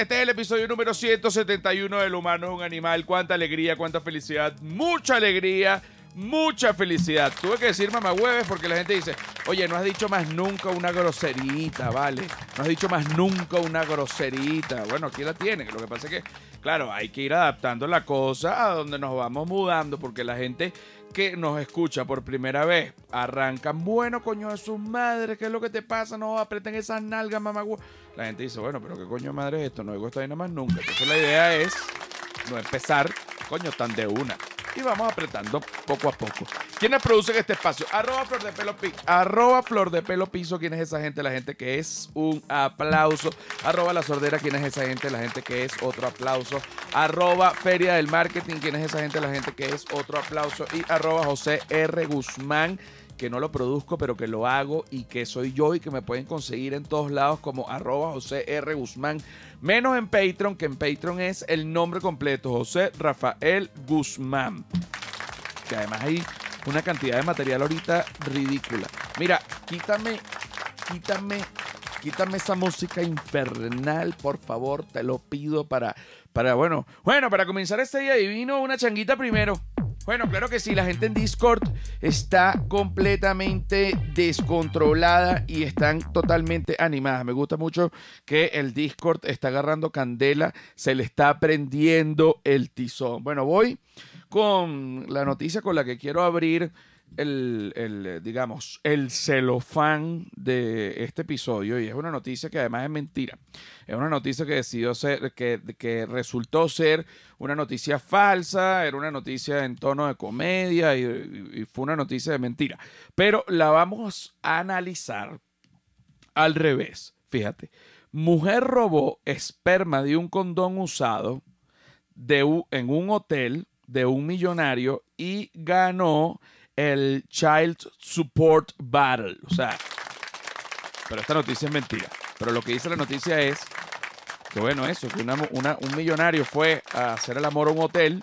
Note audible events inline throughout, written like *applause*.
Este es el episodio número 171 del humano es un animal. Cuánta alegría, cuánta felicidad, mucha alegría mucha felicidad. Tuve que decir mamá hueves porque la gente dice, oye, no has dicho más nunca una groserita, ¿vale? No has dicho más nunca una groserita. Bueno, aquí la tienen. Lo que pasa es que, claro, hay que ir adaptando la cosa a donde nos vamos mudando porque la gente que nos escucha por primera vez arrancan, bueno, coño de sus madres, ¿qué es lo que te pasa? No aprieten esas nalgas, mamá. La gente dice, bueno, pero ¿qué coño de madre es esto? No digo esto ahí nada más nunca. Entonces la idea es no empezar, coño, tan de una y vamos apretando poco a poco. ¿Quiénes producen este espacio? Arroba Flor de Pelo Piso. Arroba Flor de Pelo Piso. ¿Quién es esa gente? La gente que es un aplauso. Arroba La Sordera. ¿Quién es esa gente? La gente que es otro aplauso. Arroba Feria del Marketing. ¿Quién es esa gente? La gente que es otro aplauso. Y arroba José R. Guzmán que no lo produzco, pero que lo hago y que soy yo y que me pueden conseguir en todos lados como arroba José R. Guzmán. Menos en Patreon, que en Patreon es el nombre completo, José Rafael Guzmán. Que además hay una cantidad de material ahorita ridícula. Mira, quítame, quítame, quítame esa música infernal, por favor, te lo pido para, para, bueno, bueno, para comenzar este día divino, una changuita primero. Bueno, claro que sí, la gente en Discord está completamente descontrolada y están totalmente animadas. Me gusta mucho que el Discord está agarrando candela, se le está prendiendo el tizón. Bueno, voy con la noticia con la que quiero abrir el, digamos, el celofán de este episodio y es una noticia que además es mentira. Es una noticia que decidió ser, que, que resultó ser una noticia falsa, era una noticia en tono de comedia y, fue una noticia de mentira. Pero la vamos a analizar al revés. Fíjate, mujer robó esperma de un condón usado en un hotel de un millonario y ganó el Child Support Battle. O sea, pero esta noticia es mentira. Pero lo que dice la noticia es que, bueno, eso, que un millonario fue a hacer el amor a un hotel.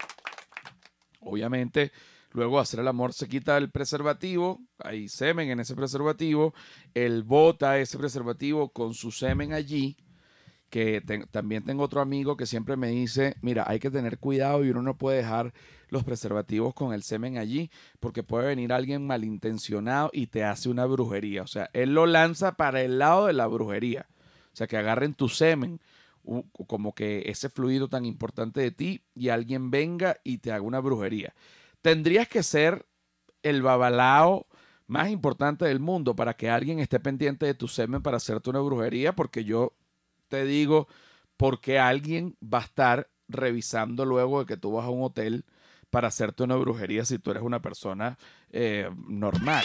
Obviamente, luego hacer el amor se quita el preservativo, hay semen en ese preservativo, él bota ese preservativo con su semen allí que también tengo otro amigo que siempre me dice, mira, hay que tener cuidado y uno no puede dejar los preservativos con el semen allí porque puede venir alguien malintencionado y te hace una brujería. O sea, él lo lanza para el lado de la brujería. O sea, que agarren tu semen, como que ese fluido tan importante de ti y alguien venga y te haga una brujería. Tendrías que ser el babalao más importante del mundo para que alguien esté pendiente de tu semen para hacerte una brujería, porque yo te digo porque alguien va a estar revisando luego de que tú vas a un hotel para hacerte una brujería si tú eres una persona eh, normal.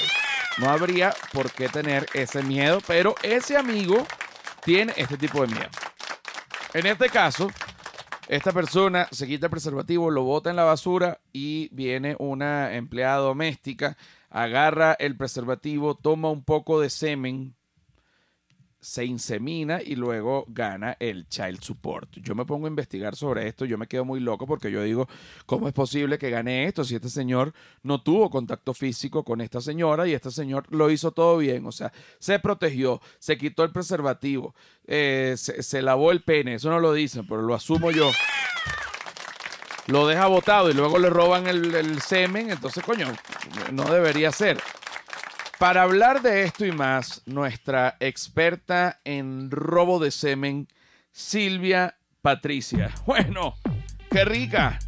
No habría por qué tener ese miedo, pero ese amigo tiene este tipo de miedo. En este caso, esta persona se quita el preservativo, lo bota en la basura y viene una empleada doméstica, agarra el preservativo, toma un poco de semen se insemina y luego gana el child support. Yo me pongo a investigar sobre esto, yo me quedo muy loco porque yo digo, ¿cómo es posible que gane esto si este señor no tuvo contacto físico con esta señora y este señor lo hizo todo bien? O sea, se protegió, se quitó el preservativo, eh, se, lavó el pene, eso no lo dicen, pero lo asumo yo. Lo deja botado y luego le roban el, el semen, entonces coño, no debería ser. Para hablar de esto y más, nuestra experta en robo de semen, Silvia Patricia. *laughs* Bueno, qué rica.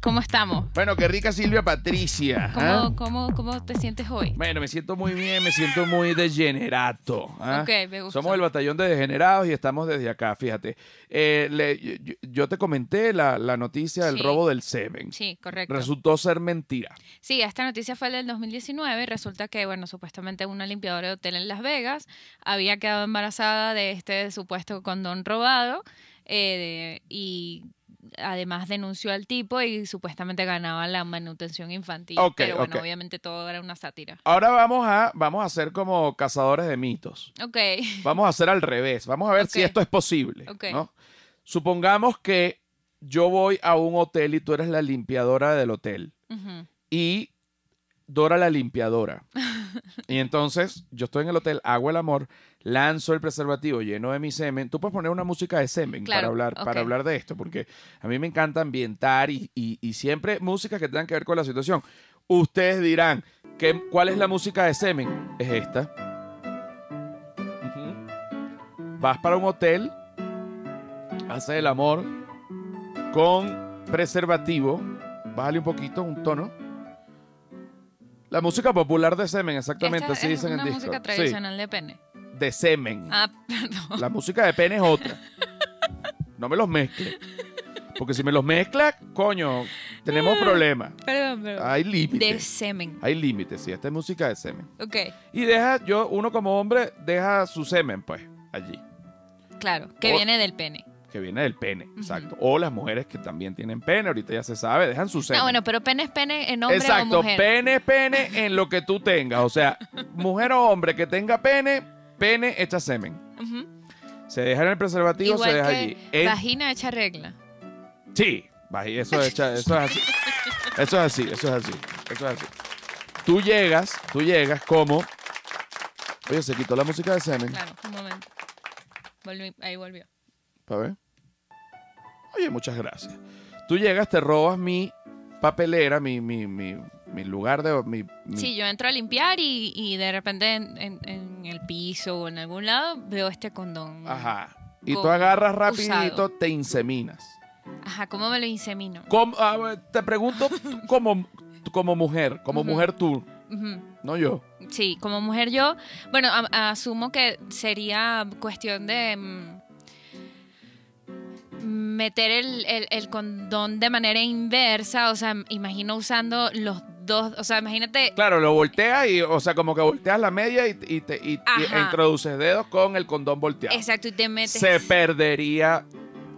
¿Cómo estamos? Bueno, qué rica Silvia Patricia. ¿ah? ¿Cómo, cómo, te sientes hoy? Bueno, me siento muy bien, me siento muy degenerato. ¿ah? Ok, me gusta. Somos el batallón de degenerados y estamos desde acá, fíjate. Eh, yo, te comenté la, noticia del robo del semen. Sí, correcto. Resultó ser mentira. Sí, esta noticia fue del 2019 y resulta que, bueno, supuestamente una limpiadora de hotel en Las Vegas había quedado embarazada de este supuesto condón robado eh, y además denunció al tipo y supuestamente ganaba la manutención infantil. pero bueno, obviamente todo era una sátira. Ahora vamos a, vamos a ser como cazadores de mitos. Ok. Vamos a hacer al revés. Vamos a ver si esto es posible. ¿no? Supongamos que yo voy a un hotel y tú eres la limpiadora del hotel. Y Dora la limpiadora. y entonces yo estoy en el hotel, hago el amor, lanzo el preservativo lleno de mi semen. Tú puedes poner una música de semen para, hablar, para hablar de esto, porque a mí me encanta ambientar y, y- y siempre música que tengan que ver con la situación. Ustedes dirán, ¿qué, ¿cuál es la música de semen? Es esta. Vas para un hotel, haces el amor con preservativo, bájale un poquito, un tono. La música popular de semen, exactamente, Esta así es dicen una en disco. música Sí, tradicional de pene. de semen. Ah, *laughs* perdón. La música de pene es otra. No me los mezcle. Porque si me los mezcla, coño, tenemos problemas. Perdón, perdón. Hay De límites. semen. Hay límites, sí. Esta es música de semen. Ok, Y deja, yo, uno como hombre, deja su semen, pues, allí. claro. Que O- viene del pene. Que viene del pene, exacto. O las mujeres que también tienen pene, ahorita ya se sabe, dejan su semen. No, bueno, pero pene es pene en hombre Exacto, o mujer. pene es pene en lo que tú tengas. O sea, mujer o hombre que tenga pene, pene echa semen. Se deja en el preservativo, Igual se deja que allí. Vagina hecha regla. Sí, eso, echa- eso es así. Eso es así, eso es así. Eso es así. Tú llegas, tú llegas como. Oye, se quitó la música de semen. Claro, un momento. Volví- ahí volvió. Pa' ver. Oye, muchas gracias. Tú llegas, te robas mi papelera, mi, mi, mi, mi lugar de. Mi, mi- Sí, yo entro a limpiar y, y de repente en, en- en el piso o en algún lado veo este condón. Ajá. Y tú agarras rapidito, usado. te inseminas. Ajá, ¿cómo me lo insemino? ¿Cómo- a ver, te pregunto como, como mujer, como mujer tú, Ujú. no yo. Sí, como mujer yo, bueno, a- asumo que sería cuestión de mm, meter el, el- el condón de manera inversa, o sea, imagino usando los dos, o sea, imagínate, Claro, lo volteas y, o sea, como que volteas la media y, y te, y- introduces dedos con el condón volteado. exacto, y te metes... Se perdería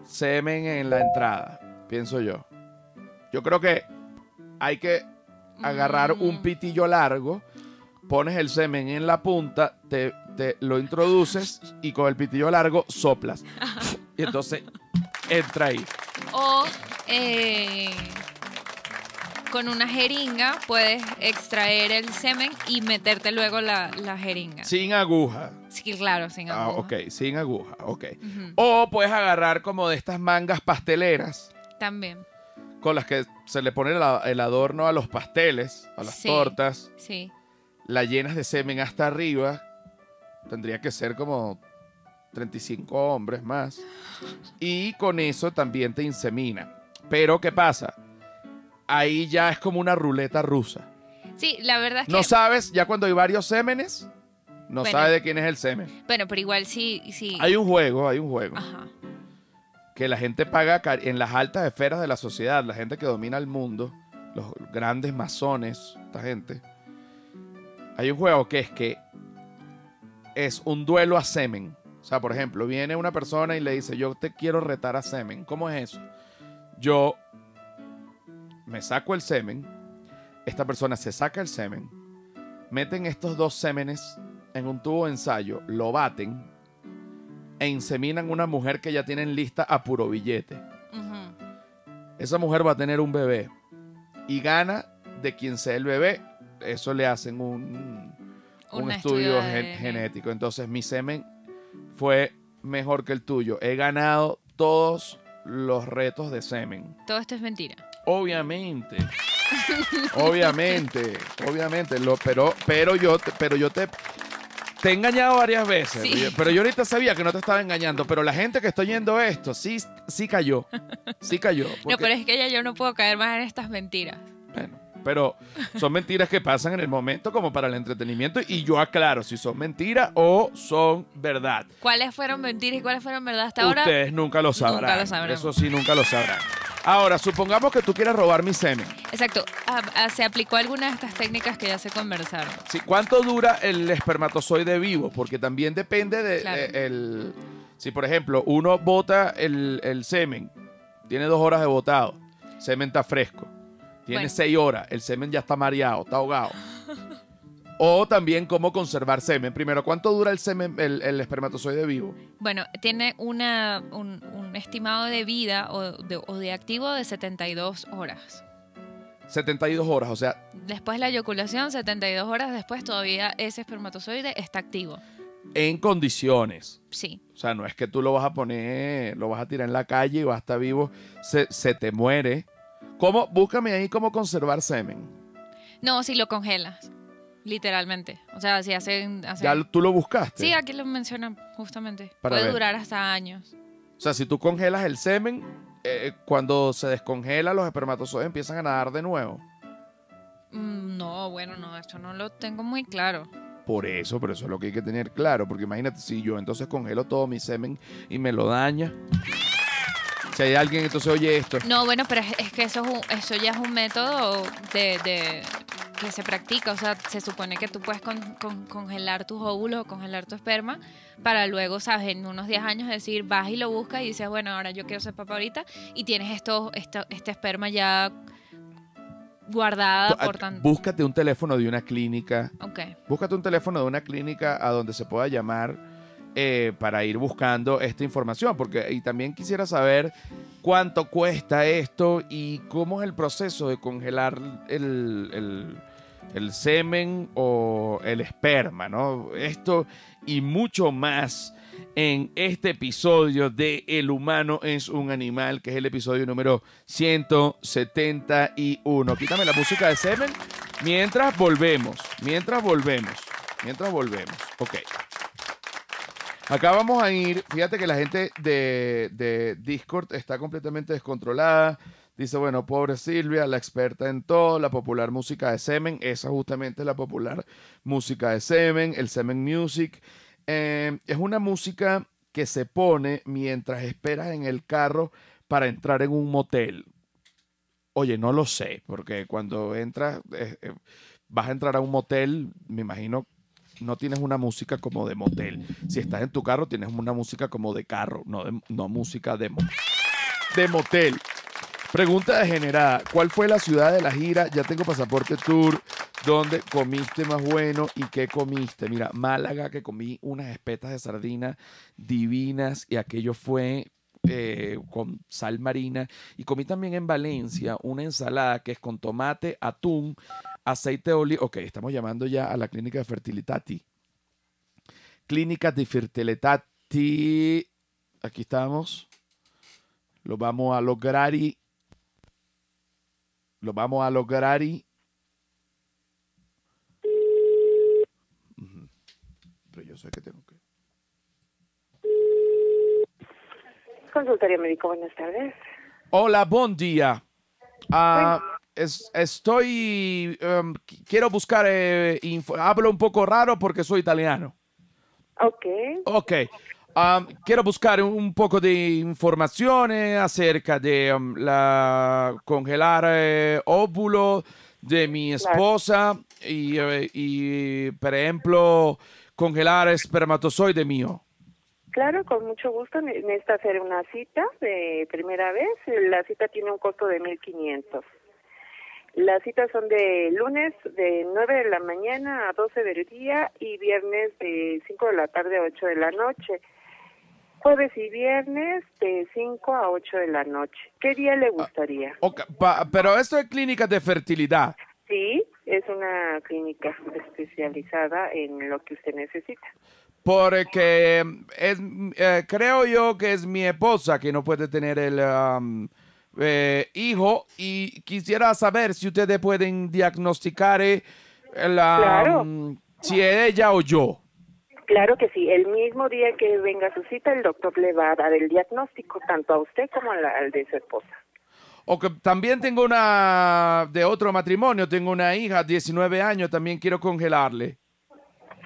semen en la entrada, pienso yo. Yo creo que hay que agarrar Mm, un pitillo largo, pones el semen en la punta, te, te lo introduces y con el pitillo largo soplas. Y entonces entra ahí. O eh, con una jeringa puedes extraer el semen y meterte luego la, la jeringa. Sin aguja. Sí, claro, sin Ah, aguja. ok, sin aguja, ok. O puedes agarrar como de estas mangas pasteleras También, con las que se le pone el, adorno a los pasteles, a las Sí. tortas, sí. la llenas de semen hasta arriba. Tendría que ser como 35 hombres más. Y con eso también te insemina. Pero ¿qué pasa? Ahí ya es como una ruleta rusa. Sí, la verdad es que... No sabes, ya cuando hay varios sémenes, no Bueno. sabes de quién es el semen. Bueno, pero igual sí, sí. Hay un juego, hay un juego. Ajá. que la gente paga en las altas esferas de la sociedad, la gente que domina el mundo, los grandes masones, esta gente. Hay un juego que es que es un duelo a semen. O sea, por ejemplo, viene una persona y le dice, yo te quiero retar a semen. ¿Cómo es eso? Yo me saco el semen, esta persona se saca el semen, meten estos dos sémenes en un tubo de ensayo, lo baten e inseminan una mujer que ya tienen lista a puro billete. Esa mujer va a tener un bebé y gana de quien sea el bebé. Eso le hacen un, un Un estudio estudio de gen- ADN. genético. Entonces mi semen fue mejor que el tuyo. He ganado todos los retos de semen. Todo esto es mentira. Obviamente. obviamente. Obviamente. Lo, pero, pero yo te, pero yo te, te he engañado varias veces. Sí. Pero yo ahorita sabía que no te estaba engañando. Pero la gente que está oyendo esto, sí, sí cayó. Sí cayó. No, pero es que ya yo no puedo caer más en estas mentiras. bueno, pero son mentiras que pasan en el momento como para el entretenimiento y yo aclaro si son mentiras o son verdad. ¿Cuáles fueron mentiras y cuáles fueron verdad hasta ahora? Ustedes nunca lo sabrán. Nunca lo sabremos. Eso sí, nunca lo sabrán. Ahora, supongamos que tú quieras robar mi semen. Exacto. Ah, ah, se aplicó alguna de estas técnicas que ya se conversaron. Sí, ¿Cuánto dura el espermatozoide vivo? Porque también depende de, Claro. de- el... Si, por ejemplo, uno bota el, el semen, tiene dos horas de botado, semen está fresco. Tiene Bueno. seis horas, el semen ya está mareado, está ahogado. *laughs* o también cómo conservar semen. Primero, ¿cuánto dura el semen, el, el espermatozoide vivo? Bueno, tiene una, un, un estimado de vida o de, o de activo de 72 horas. 72 horas, o sea, Después de la eyaculación, 72 horas después, todavía ese espermatozoide está activo. en condiciones. Sí. O sea, no es que tú lo vas a poner, lo vas a tirar en la calle y va a estar vivo, se, se te muere. ¿Cómo? Búscame ahí cómo conservar semen. No, si lo congelas, literalmente. O sea, si hacen... hacen- Ya tú lo buscaste. Sí, aquí lo mencionan justamente. Para Puede ver. durar hasta años. O sea, si tú congelas el semen, eh, cuando se descongela, los espermatozoides empiezan a nadar de nuevo. Mm, No, bueno, no, esto no lo tengo muy claro. Por eso, pero eso es lo que hay que tener claro. Porque imagínate, si yo entonces congelo todo mi semen y me lo daña. Si hay alguien, entonces oye esto. No, bueno, pero es, es que eso, es un- eso ya es un método de, de- que se practica. O sea, se supone que tú puedes con- con- congelar tus óvulos o congelar tu esperma para luego, ¿sabes? En unos 10 años decir, vas y lo buscas y dices, bueno, ahora yo quiero ser papá ahorita y tienes esto, esto, este esperma ya guardada ah, por tanto. Búscate un teléfono de una clínica. Ok. Búscate un teléfono de una clínica a donde se pueda llamar eh, para ir buscando esta información. Porque y también quisiera saber cuánto cuesta esto y cómo es el proceso de congelar el, el- el semen o el esperma, ¿no? Esto y mucho más en este episodio de El humano es un animal, que es el episodio número 171. Quítame la música de semen mientras volvemos, mientras volvemos, mientras volvemos. Ok. Acá vamos a ir, fíjate que la gente de, de Discord está completamente descontrolada. Dice, bueno, pobre Silvia, la experta en todo, la popular música de semen. Esa justamente es la popular música de semen, el semen music. Eh, es una música que se pone mientras esperas en el carro para entrar en un motel. Oye, no lo sé, porque cuando entras, eh, eh, vas a entrar a un motel, me imagino, no tienes una música como de motel. Si estás en tu carro, tienes una música como de carro, no, no música de, mo- de motel. Pregunta degenerada. ¿Cuál fue la ciudad de la gira? Ya tengo pasaporte tour. ¿Dónde comiste más bueno y qué comiste? Mira, Málaga, que comí unas espetas de sardina divinas y aquello fue eh, con sal marina. Y comí también en Valencia una ensalada que es con tomate, atún, aceite de oliva. Ok, estamos llamando ya a la clínica de Fertilitati. Clínica de Fertilitati. Aquí estamos. Lo vamos a lograr y. Lo vamos a lograr y. Pero yo sé que tengo que. Consultorio médico, buenas tardes. Hola, buen día. Ah, es- estoy. em, qu- quiero buscar. eh, hablo un poco raro porque soy italiano. Ok, Ok. Quiero buscar un poco de informaciones acerca de am, la congelar eh, óvulo de mi esposa y, eh, y, por ejemplo, congelar espermatozoide mío. Claro, con mucho gusto. Ne- Necesita hacer una cita de primera vez. La cita tiene un costo de 1.500. Las citas son de lunes de 9 de la mañana a 12 del día y viernes de 5 de la tarde a 8 de la noche. Jueves y viernes de 5 a 8 de la noche. ¿Qué día le gustaría? Ok, pa- pero esto es clínica de fertilidad. Sí, es una clínica especializada en lo que usted necesita. Porque es, eh, creo yo que es mi esposa que no puede tener el am, eh, hijo y quisiera saber si ustedes pueden diagnosticar eh, la, Claro. si es ella o yo. Claro que sí, el mismo día que venga a su cita, el doctor le va a dar el diagnóstico tanto a usted como al, al de su esposa. O que también tengo una de otro matrimonio, tengo una hija, 19 años, también quiero congelarle.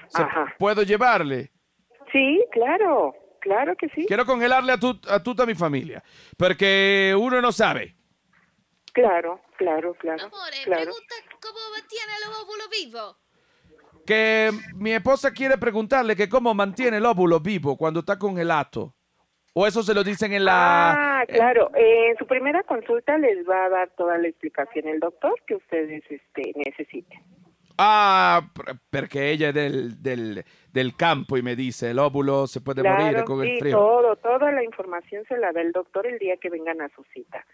¿Se- Ajá. ¿Puedo llevarle? Sí, claro, claro que sí, Quiero congelarle a, tu- a toda mi familia, porque uno no sabe. claro, claro, claro, Amore, claro. pregunta cómo mantiene el óvulo vivo. Que mi esposa quiere preguntarle que cómo mantiene el óvulo vivo cuando está congelado. O eso se lo dicen en la... Ah, claro. Eh, en su primera consulta les va a dar toda la explicación el doctor que ustedes este, necesiten. Ah, porque ella es del, del, del campo y me dice, el óvulo se puede morir Claro, con sí, el frío. todo, toda la información se la da el doctor el día que vengan a su cita.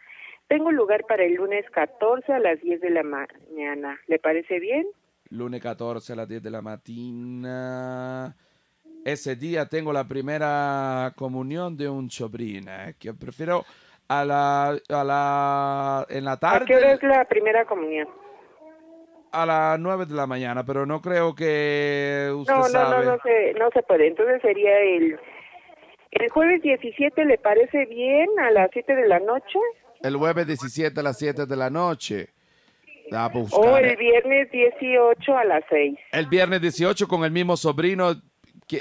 Tengo lugar para el lunes 14 a las 10 de la mañana. ¿Le parece bien? Lunes 14 a las 10 de la mañana. Ese día tengo la primera comunión de un sobrino, eh, que prefiero a la, a la, en la tarde. ¿A qué hora es la primera comunión? A las 9 de la mañana, pero no creo que usted No, no, no, sabe. no se, no se puede. Entonces sería el, el jueves 17, ¿le parece bien? A las 7 de la noche. El jueves 17 a las 7 de la noche. A O el viernes 18 a las 6. El viernes 18 con el mismo sobrino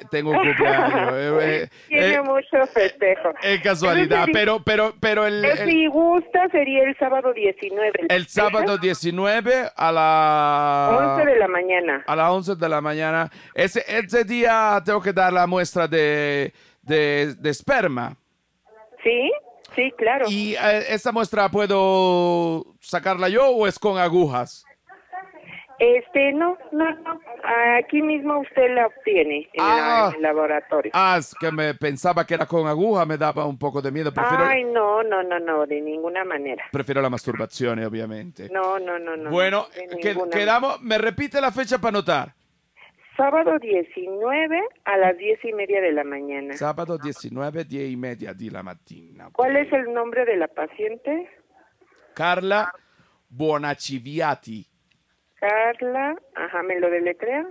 tengo cumpleaños. Eh, *laughs* eh, Tiene eh, mucho festejo. es casualidad, pero, pero, pero el, el, Si gusta, sería el sábado 19. el sábado 19 a la 11 de la mañana. a las 11 de la mañana. Ese, ese día tengo que dar la muestra de, de, de esperma. ¿Sí? Sí, claro. ¿Y eh, esa muestra puedo sacarla yo o es con agujas? Este, no, no, no. Aquí mismo usted la obtiene en, la- Ah. en el laboratorio. Ah, es que me pensaba que era con aguja, me daba un poco de miedo. Prefiero, Ay, no, no, no, no, de ninguna manera. prefiero la masturbación, obviamente. No, no, no, no. bueno, que- quedamos, me repite la fecha para anotar. Sábado 19 a las 10 y media de la mañana. Sábado 19, 10 y media de la mañana. ¿Cuál es el nombre de la paciente? Carla Bonaciviati. Carla, ajá, ¿me lo deletrea?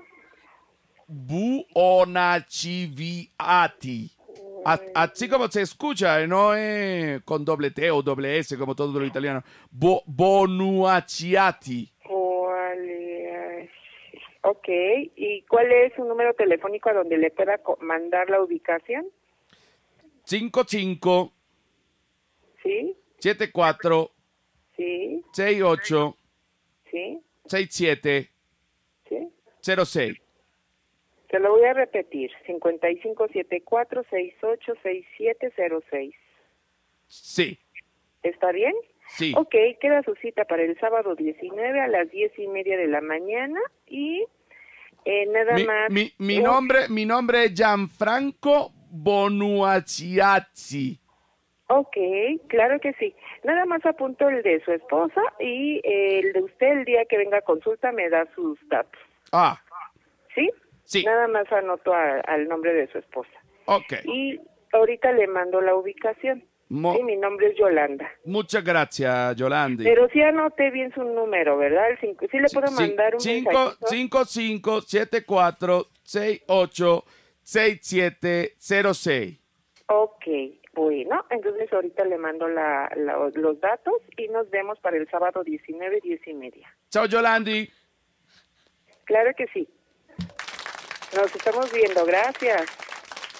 Buonaciviati. A- Así como se escucha, eh, no es con doble T o doble S como todo lo italiano. Bo Bonuacciati. ¿Cuál es? Ok, ¿y cuál es su número telefónico a donde le pueda mandar la ubicación? 55 ¿Sí? 74 ¿Sí? 68 ¿Sí? 67 ¿Sí? 06. Se lo voy a repetir, 5574-686706. Sí, ¿Está bien? sí. Ok, queda su cita para el sábado 19 a las 10 y media de la mañana y eh, nada Mi, más... mi- mi nombre, mi nombre es Gianfranco Bonuacciazzi. Ok, claro que sí. Nada más apunto el de su esposa y el de usted el día que venga a consulta me da sus datos. Ah, ¿Sí? sí. Nada más anoto a- al nombre de su esposa. Ok. Y ahorita le mando la ubicación. Mo- Sí, mi nombre es Yolanda. muchas gracias, Yolandi. Pero sí anoté bien su número, ¿verdad? El cinco, sí le puedo mandar un cinco- mensajito. cinco, cinco, siete, cuatro, seis, ocho, seis, siete, cero, seis. Ok, bueno, entonces ahorita le mando la, la- los datos y nos vemos para el sábado 19, 10 y media. Chao, Yolandi. Claro que sí. Nos estamos viendo, gracias.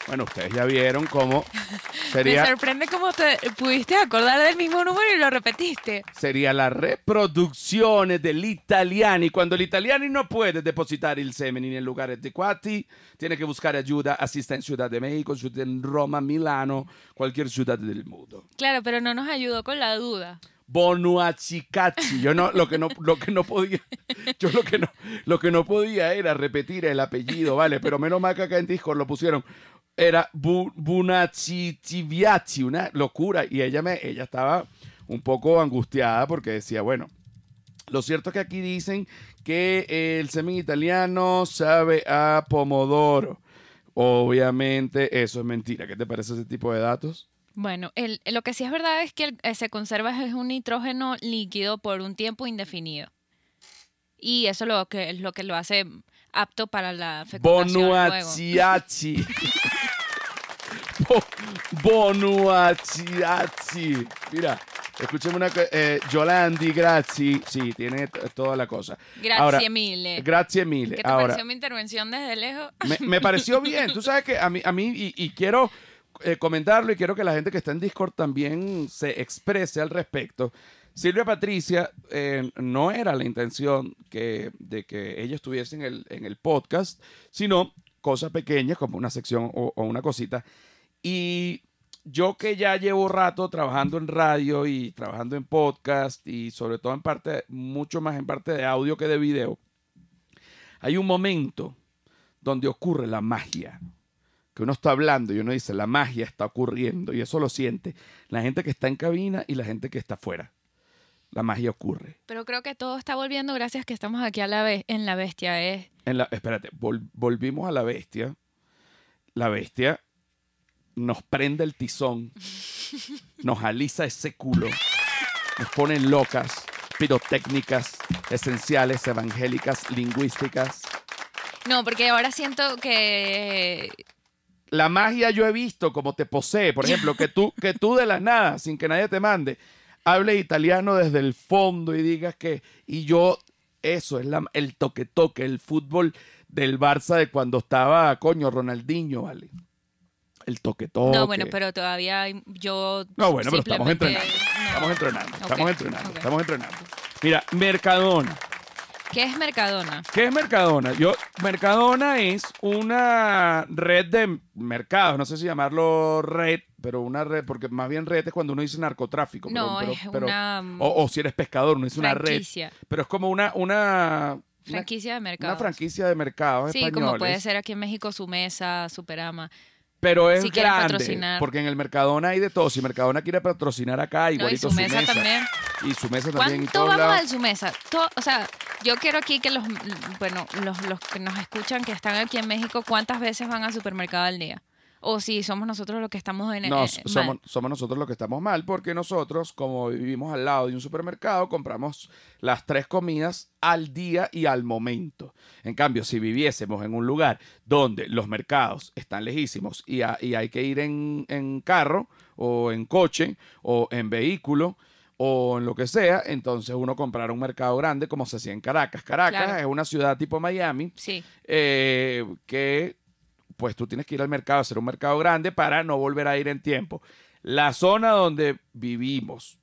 Bueno, ustedes ya vieron cómo *laughs* Me sería, sorprende cómo te pudiste acordar del mismo número y lo repetiste. sería la reproduzione dell'italiano. Y cuando el italiano no puede depositar el semen en lugares adecuati, tiene que buscar ayuda, asista en Ciudad de México, ciudad en Roma, Milano, cualquier ciudad del mundo. Claro, pero no nos ayudó con la duda. Bonuacicacci. Yo no, lo que no, lo que no podía, yo lo que no, lo que no podía era repetir el apellido, ¿vale? Pero menos mal que acá en Discord lo pusieron. Era Bu- Bunaciciviazzi, una locura. Y ella me, ella estaba un poco angustiada porque decía, bueno, lo cierto es que aquí dicen que el semen italiano sabe a pomodoro. Obviamente eso es mentira. ¿Qué te parece ese tipo de datos? Bueno, el- lo que sí es verdad es que eh, se conserva es un nitrógeno líquido por un tiempo indefinido. Y eso lo que, es lo que lo hace apto para la fecundación luego. Bonuacciazzi. *laughs* Bo- Bonuacciazzi. Mira, escuchemos una co- eh, Yolandi, grazie. Sí, tiene toda la cosa. Grazie Ahora, mille. Grazie mille. ¿Qué te Ahora, pareció mi intervención desde lejos? me, me pareció bien. Tú sabes que a mí, a mí y, y quiero eh, comentarlo y quiero que la gente que está en Discord también se exprese al respecto. Silvia Patricia, eh, no era la intención de que ella estuviese en el, en el podcast, sino cosas pequeñas como una sección o, o una cosita. Y yo que ya llevo rato trabajando en radio y trabajando en podcast y sobre todo en parte, mucho más en parte de audio que de video, hay un momento donde ocurre la magia. Que uno está hablando y uno dice, la magia está ocurriendo y eso lo siente la gente que está en cabina y la gente que está afuera. La magia ocurre. Pero creo que todo está volviendo gracias que estamos aquí a la vez en la bestia. Es En la, espérate, vol- volvimos a la bestia. La bestia nos prende el tizón, *laughs* nos alisa ese culo, nos pone locas, pirotécnicas, esenciales, evangélicas, lingüísticas. No, porque ahora siento que La magia yo he visto como te posee, por ejemplo, que tú, que tú de la nada, sin que nadie te mande, hables italiano desde el fondo y digas que, y yo, eso es la, el toque-toque, el fútbol del Barça de cuando estaba, coño, Ronaldinho, ¿vale? El toque-toque. No, bueno, pero todavía yo. No, bueno, pero estamos entrenando. no. Estamos entrenando, estamos entrenando, estamos entrenando. Mira, Mercadona. ¿Qué es Mercadona? ¿Qué es Mercadona? Yo, Mercadona es una red de mercados, no sé si llamarlo red, pero una red, porque más bien red es cuando uno dice narcotráfico. No, pero- es pero- una o, o si eres pescador, uno dice una red. franquicia. Pero es como una, una, Franquicia de mercado. una franquicia de mercados Sí, españoles. como puede ser aquí en México su mesa, Superama. Pero es si grande, porque en el Mercadona hay de todo. Si Mercadona quiere patrocinar acá, No, y igualito su mesa, también. Y su mesa también. ¿Cuánto vamos lados. su mesa? O sea, yo quiero aquí que los, bueno, los, los que nos escuchan, que están aquí en México, ¿cuántas veces van al supermercado al día? O si somos nosotros los que estamos en No, eh, somos, mal. somos nosotros los que estamos mal porque nosotros, como vivimos al lado de un supermercado, compramos las tres comidas al día y al momento. En cambio, si viviésemos en un lugar donde los mercados están lejísimos y, ha- y hay que ir en, en carro o en coche o en vehículo o en lo que sea, entonces uno comprará un mercado grande como se hacía en Caracas. Caracas Claro. es una ciudad tipo Miami Sí, eh, que pues tú tienes que ir al mercado, hacer un mercado grande para no volver a ir en tiempo. La zona donde vivimos,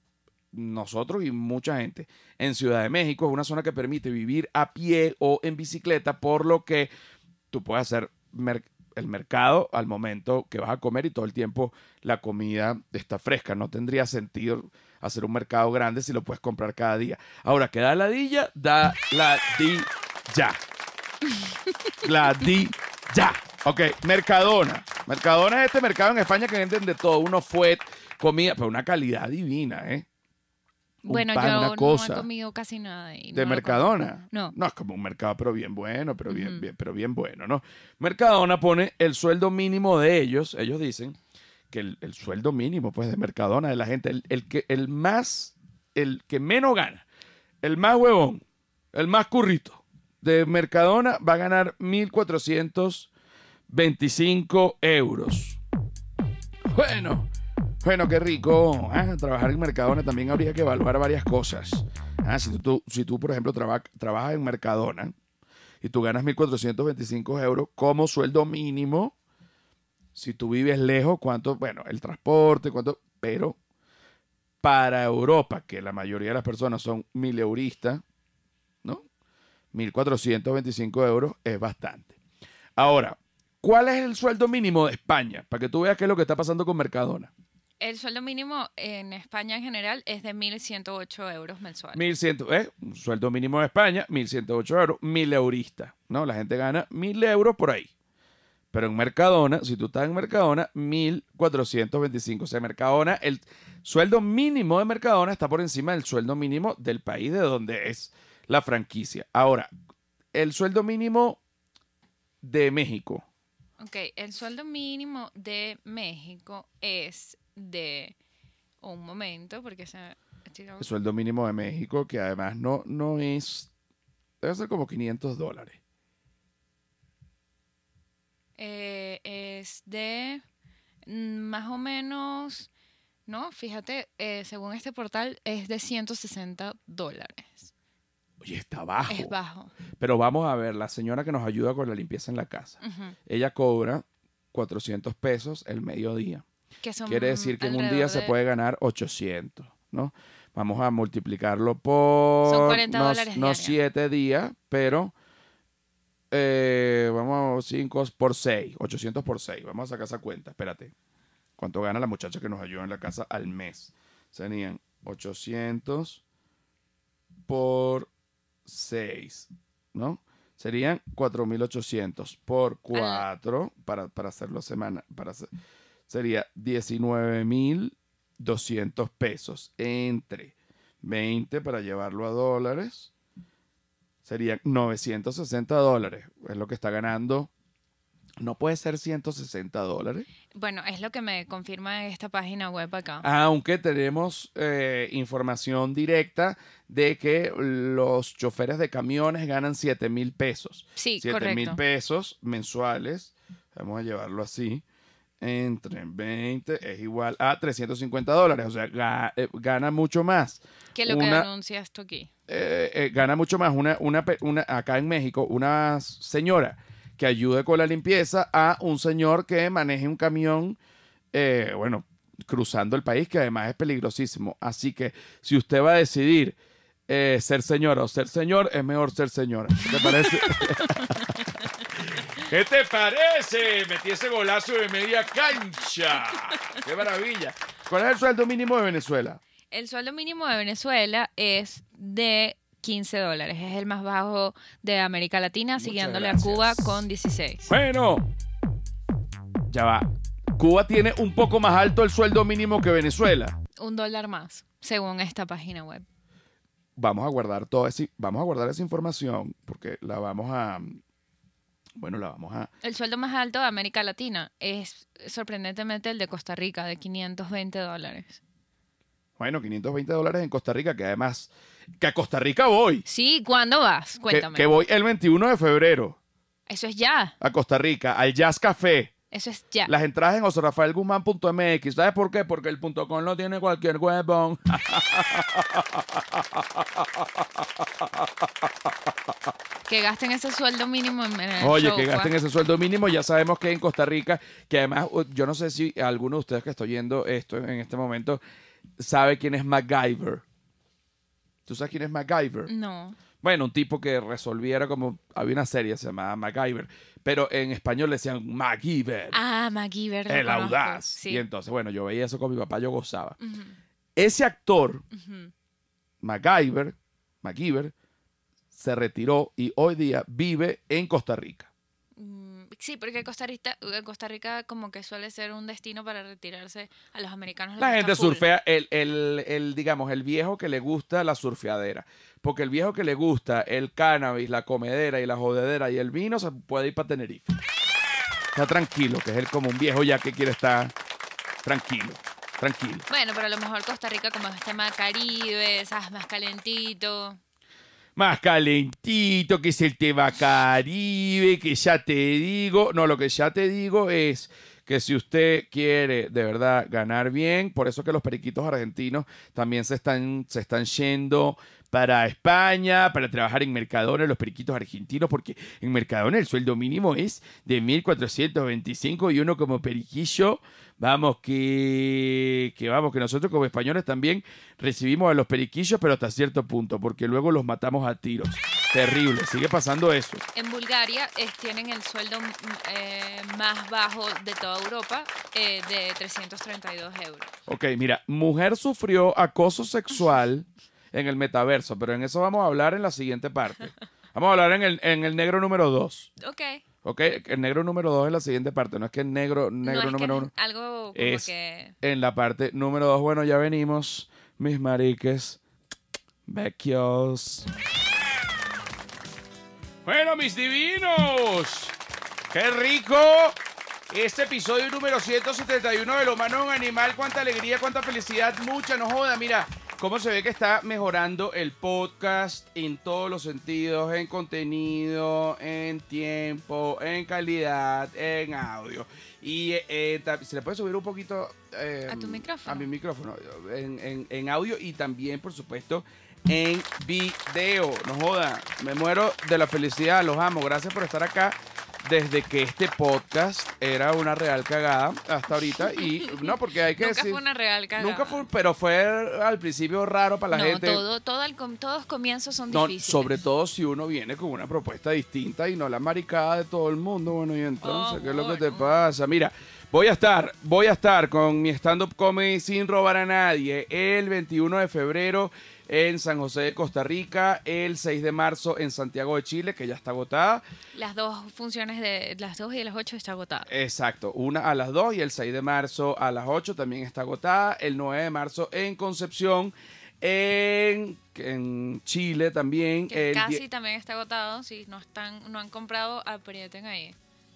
nosotros y mucha gente, en Ciudad de México, es una zona que permite vivir a pie o en bicicleta, por lo que tú puedes hacer el mercado al momento que vas a comer y todo el tiempo la comida está fresca. No tendría sentido hacer un mercado grande si lo puedes comprar cada día. Ahora, que da ladilla, da la di ya. La *laughs* di ya. Ok, Mercadona. Mercadona es este mercado en España que venden de todo. Uno fue comida, pero una calidad divina, ¿eh? Un bueno, pan, yo una no cosa. he comido casi nada. y ¿De no Mercadona? No. No, es como un mercado, pero bien bueno, pero bien, bien, pero bien bueno, ¿no? Mercadona pone el sueldo mínimo de ellos. Ellos dicen que el, el sueldo mínimo, pues, de Mercadona, de la gente, el, el que, el más, el que menos gana, el más huevón, el más currito de Mercadona va a ganar 1.425 euros. Bueno, bueno, qué rico. ah, Trabajar en Mercadona también habría que evaluar varias cosas. Ah, si, tú, si tú, por ejemplo, traba- trabajas en Mercadona y tú ganas 1.425 euros como sueldo mínimo, si tú vives lejos, ¿cuánto? Bueno, el transporte, ¿cuánto? Pero para Europa, que la mayoría de las personas son mileuristas, ¿no? 1.425 euros es bastante. Ahora, ¿cuál es el sueldo mínimo de España? Para que tú veas qué es lo que está pasando con Mercadona. El sueldo mínimo en España en general es de 1.108 euros mensuales. 1100, ¿eh? Un sueldo mínimo de España, 1108 euros, 1000 euristas, ¿no? La gente gana 1000 euros por ahí. Pero en Mercadona, si tú estás en Mercadona, 1425. O sea, Mercadona, el sueldo mínimo de Mercadona está por encima del sueldo mínimo del país de donde es la franquicia. Ahora, el sueldo mínimo de México. Ok, el sueldo mínimo de México es de un momento, porque se El sueldo mínimo de México, que además no, no es. Debe ser como 500 dólares. eh, es de más o menos, no, fíjate, eh, según este portal es de 160 dólares. Oye, está bajo. Es bajo. Pero vamos a ver, la señora que nos ayuda con la limpieza en la casa, ella cobra 400 pesos el mediodía. Que son Quiere decir que en un día alrededor se de- puede ganar 800, ¿no? Vamos a multiplicarlo por... Son 40 no, dólares No diarios. 7 días, pero... eh, vamos a 5 por 6, 800 por 6. Vamos a sacar esa cuenta, espérate. ¿Cuánto gana la muchacha que nos ayuda en la casa al mes? Serían 800 por 6, ¿no? Serían 4.800 por 4, para, para hacerlo semana, para sería 19.200 pesos entre 20 para llevarlo a dólares. Serían 960 dólares. Es lo que está ganando. No puede ser 160 dólares. Bueno, es lo que me confirma esta página web acá. Aunque tenemos eh, información directa de que los choferes de camiones ganan 7 mil pesos. Sí, 7 mil pesos mensuales. Vamos a llevarlo así. Entre 20 es igual a 350 dólares. O sea, ga- eh, gana mucho más. ¿Qué es lo que una- anuncia esto aquí? eh, eh, gana mucho más una, una, una- acá en México, una señora que ayude con la limpieza a un señor que maneje un camión, eh, bueno, cruzando el país, que además es peligrosísimo. Así que si usted va a decidir eh, ser señora o ser señor, es mejor ser señora. ¿Qué te parece? *laughs* ¿Qué te parece? Metí ese golazo de media cancha. ¡Qué maravilla! ¿Cuál es el sueldo mínimo de Venezuela? El sueldo mínimo de Venezuela es de 15 dólares. Es el más bajo de América Latina, Muchas siguiéndole gracias. a Cuba con 16. Bueno, ya va. Cuba tiene un poco más alto el sueldo mínimo que Venezuela. Un dólar más, según esta página web. Vamos a guardar todo ese, vamos a guardar esa información porque la vamos a, bueno, la vamos a, El sueldo más alto de América Latina es sorprendentemente el de Costa Rica, de 520 dólares. bueno, 520 dólares en Costa Rica, que además, que a Costa Rica voy. Sí, ¿cuándo vas? Que, Cuéntame. que voy el 21 de febrero Eso es ya. a Costa Rica, al Jazz Café. Eso es ya. Las entradas en osrafaelguzmán.mx. ¿Sabes por qué? Porque el punto .com no tiene cualquier huevón. *laughs* Que gasten ese sueldo mínimo en el Oye, show, que gasten pues. ese sueldo mínimo. Ya sabemos que en Costa Rica, que además, yo no sé si alguno de ustedes que está oyendo esto en este momento sabe quién es MacGyver. ¿Tú sabes quién es MacGyver? No. Bueno, un tipo que resolviera como. Había una serie se llamaba MacGyver, pero en español le decían MacGyver, Ah, MacGyver. el conozco. audaz. Sí. Y entonces, bueno, yo veía eso con mi papá, yo gozaba. Ese actor. MacGyver, MacGyver, se retiró y hoy día vive en Costa Rica. Sí, porque Costa Rica, eh, Costa Rica como que suele ser un destino para retirarse a los americanos. La gente full. surfea, el, el, el, digamos, el viejo que le gusta la surfeadera. Porque el viejo que le gusta el cannabis, la comedera y la jodedera y el vino se puede ir para Tenerife. Está tranquilo, que es él como un viejo ya que quiere estar tranquilo, tranquilo. Bueno, pero a lo mejor Costa Rica como es tema caribe, ¿sabes? Más calentito. Más calentito, que es el tema caribe, que ya te digo. No, lo que ya te digo es que si usted quiere de verdad ganar bien, por eso que los periquitos argentinos también se están, se están yendo para España, para trabajar en Mercadona, los periquitos argentinos, porque en Mercadona el sueldo mínimo es de 1.425 y uno como periquillo, vamos que, que vamos, que nosotros como españoles también recibimos a los periquillos, pero hasta cierto punto, porque luego los matamos a tiros. Terrible, sigue pasando eso. En Bulgaria eh, tienen el sueldo mm, eh, más bajo de toda Europa, eh, de 332 euros. Ok, mira, mujer sufrió acoso sexual en el metaverso, pero en eso vamos a hablar en la siguiente parte. *laughs* Vamos a hablar en el, en el negro número 2. Ok. Ok, el negro número 2 en la siguiente parte, no es que el negro, no negro que número es 1. algo como Es- que... En la parte número 2, bueno, ya venimos, mis mariques, becchios. Bueno, mis divinos, qué rico. Este episodio número 171 de Lo Humano un Animal. Cuánta alegría, cuánta felicidad, mucha, no joda. Mira, cómo se ve que está mejorando el podcast en todos los sentidos, en contenido, en tiempo, en calidad, en audio. Y eh, ta- se le puede subir un poquito eh, ¿A tu micrófono? A mi micrófono, en, en- en audio y también, por supuesto, en video. No joda, me muero de la felicidad, los amo. Gracias por estar acá desde que este podcast era una real cagada hasta ahorita. Y *laughs* no, porque hay que Nunca decir. fue una real cagada. Nunca fue, pero fue al principio raro para la no, gente. todo, todo el com- todos comienzos son No, difíciles. sobre todo si uno viene con una propuesta distinta y no la maricada de todo el mundo. Bueno, y entonces, Oh, ¿qué es lo que te bueno. pasa? Mira, voy a estar, voy a estar con mi stand-up comedy sin robar a nadie el 21 de febrero en San José de Costa Rica, el 6 de marzo en Santiago de Chile, que ya está agotada. Las dos funciones de las dos y de las ocho está agotada. Exacto, una a las 2 y el 6 de marzo a las 8 también está agotada. El 9 de marzo en Concepción, En, en Chile también. Que el die- casi también está agotado. Si no están, no han comprado, aprieten ahí.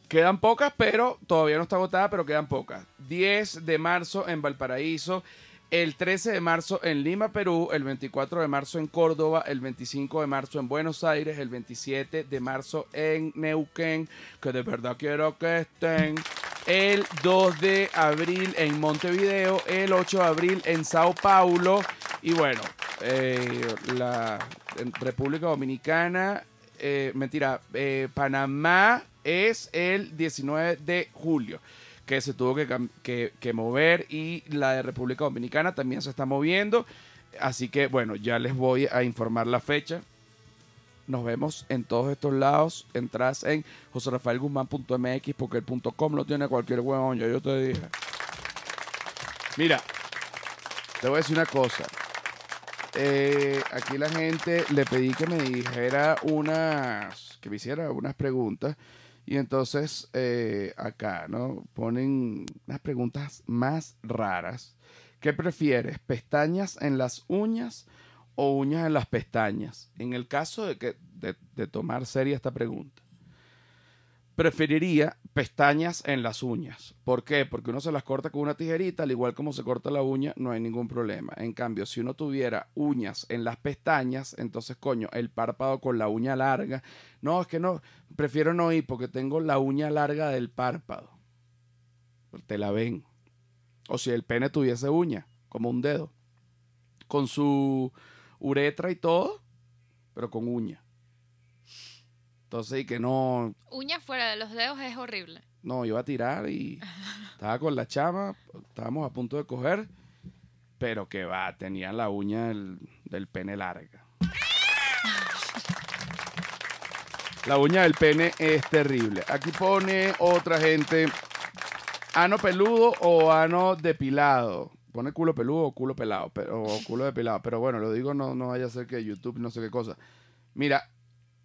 Quedan pocas, pero todavía no está agotada, pero quedan pocas. 10 de marzo en Valparaíso, el 13 de marzo en Lima, Perú, el 24 de marzo en Córdoba, el 25 de marzo en Buenos Aires, el 27 de marzo en Neuquén, que de verdad quiero que estén. El 2 de abril en Montevideo, el 8 de abril en Sao Paulo y bueno, eh, la República Dominicana, eh, mentira, eh, Panamá es el 19 de julio, que se tuvo que, que- que mover y la de República Dominicana también se está moviendo. Así que bueno, ya les voy a informar la fecha. Nos vemos en todos estos lados. Entras en joserafaelguzmán.mx porque el punto .com lo tiene cualquier huevón, ya yo te dije. Mira, te voy a decir una cosa. Eh, aquí la gente le pedí que me dijera unas, que me hiciera unas preguntas. Y entonces eh, acá, ¿no? Ponen unas preguntas más raras. ¿Qué prefieres? ¿Pestañas en las uñas o uñas en las pestañas? En el caso de, que, de, de tomar seria esta pregunta. Preferiría pestañas en las uñas. ¿Por qué? Porque uno se las corta con una tijerita, al igual como se corta la uña, no hay ningún problema. En cambio, si uno tuviera uñas en las pestañas, entonces, coño, el párpado con la uña larga. No, es que no, prefiero no ir porque tengo la uña larga del párpado. Te la ven. O si el pene tuviese uña, como un dedo. Con su uretra y todo, pero con uña. Entonces, y que no, Uñas fuera de los dedos es horrible. no, iba a tirar y *laughs* estaba con la chama, estábamos a punto de coger, pero que va, tenía la uña del, del pene larga. La uña del pene es terrible. Aquí pone otra gente, ano peludo o ano depilado. Pone culo peludo o culo pelado, pero, o culo depilado. Pero bueno, lo digo, no, no vaya a ser que YouTube no sé qué cosa. Mira,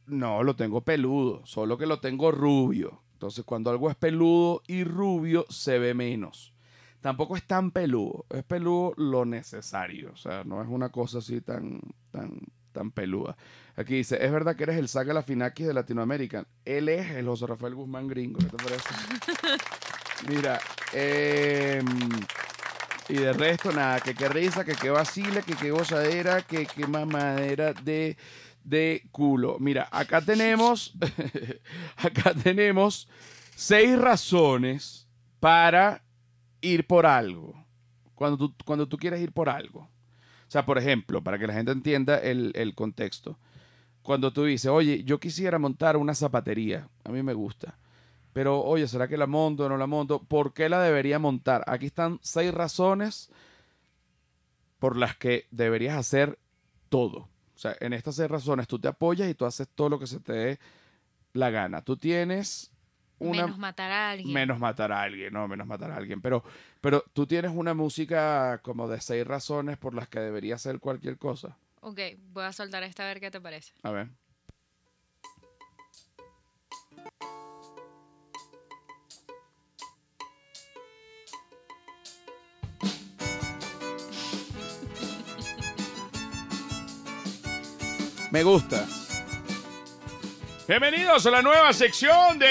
no, lo tengo peludo, solo que lo tengo rubio. Entonces, cuando algo es peludo y rubio, se ve menos. Tampoco es tan peludo, es peludo lo necesario. O sea, no es una cosa así tan, tan, tan peluda. Aquí dice, es verdad que eres el saga la Finakis de Latinoamérica. Él es el José Rafael Guzmán gringo, ¿qué te parece? *laughs* Mira, em, y de resto, nada, que qué risa, que qué vacila, que qué gozadera, que qué mamadera de, de culo. Mira, acá tenemos, *laughs* acá tenemos seis razones para ir por algo. Cuando tú, cuando tú quieres ir por algo. O sea, por ejemplo, para que la gente entienda el, el contexto. Cuando tú dices, oye, yo quisiera montar una zapatería, a mí me gusta. Pero, oye, ¿será que la monto o no la monto? ¿Por qué la debería montar? Aquí están seis razones por las que deberías hacer todo. O sea, en estas seis razones tú te apoyas y tú haces todo lo que se te dé la gana. Tú tienes una... Menos matar a alguien. Menos matar a alguien, no, menos matar a alguien. Pero, pero tú tienes una música como de seis razones por las que debería hacer cualquier cosa. Ok, voy a soltar esta a ver qué te parece. A ver. Me gusta. Bienvenidos a la nueva sección de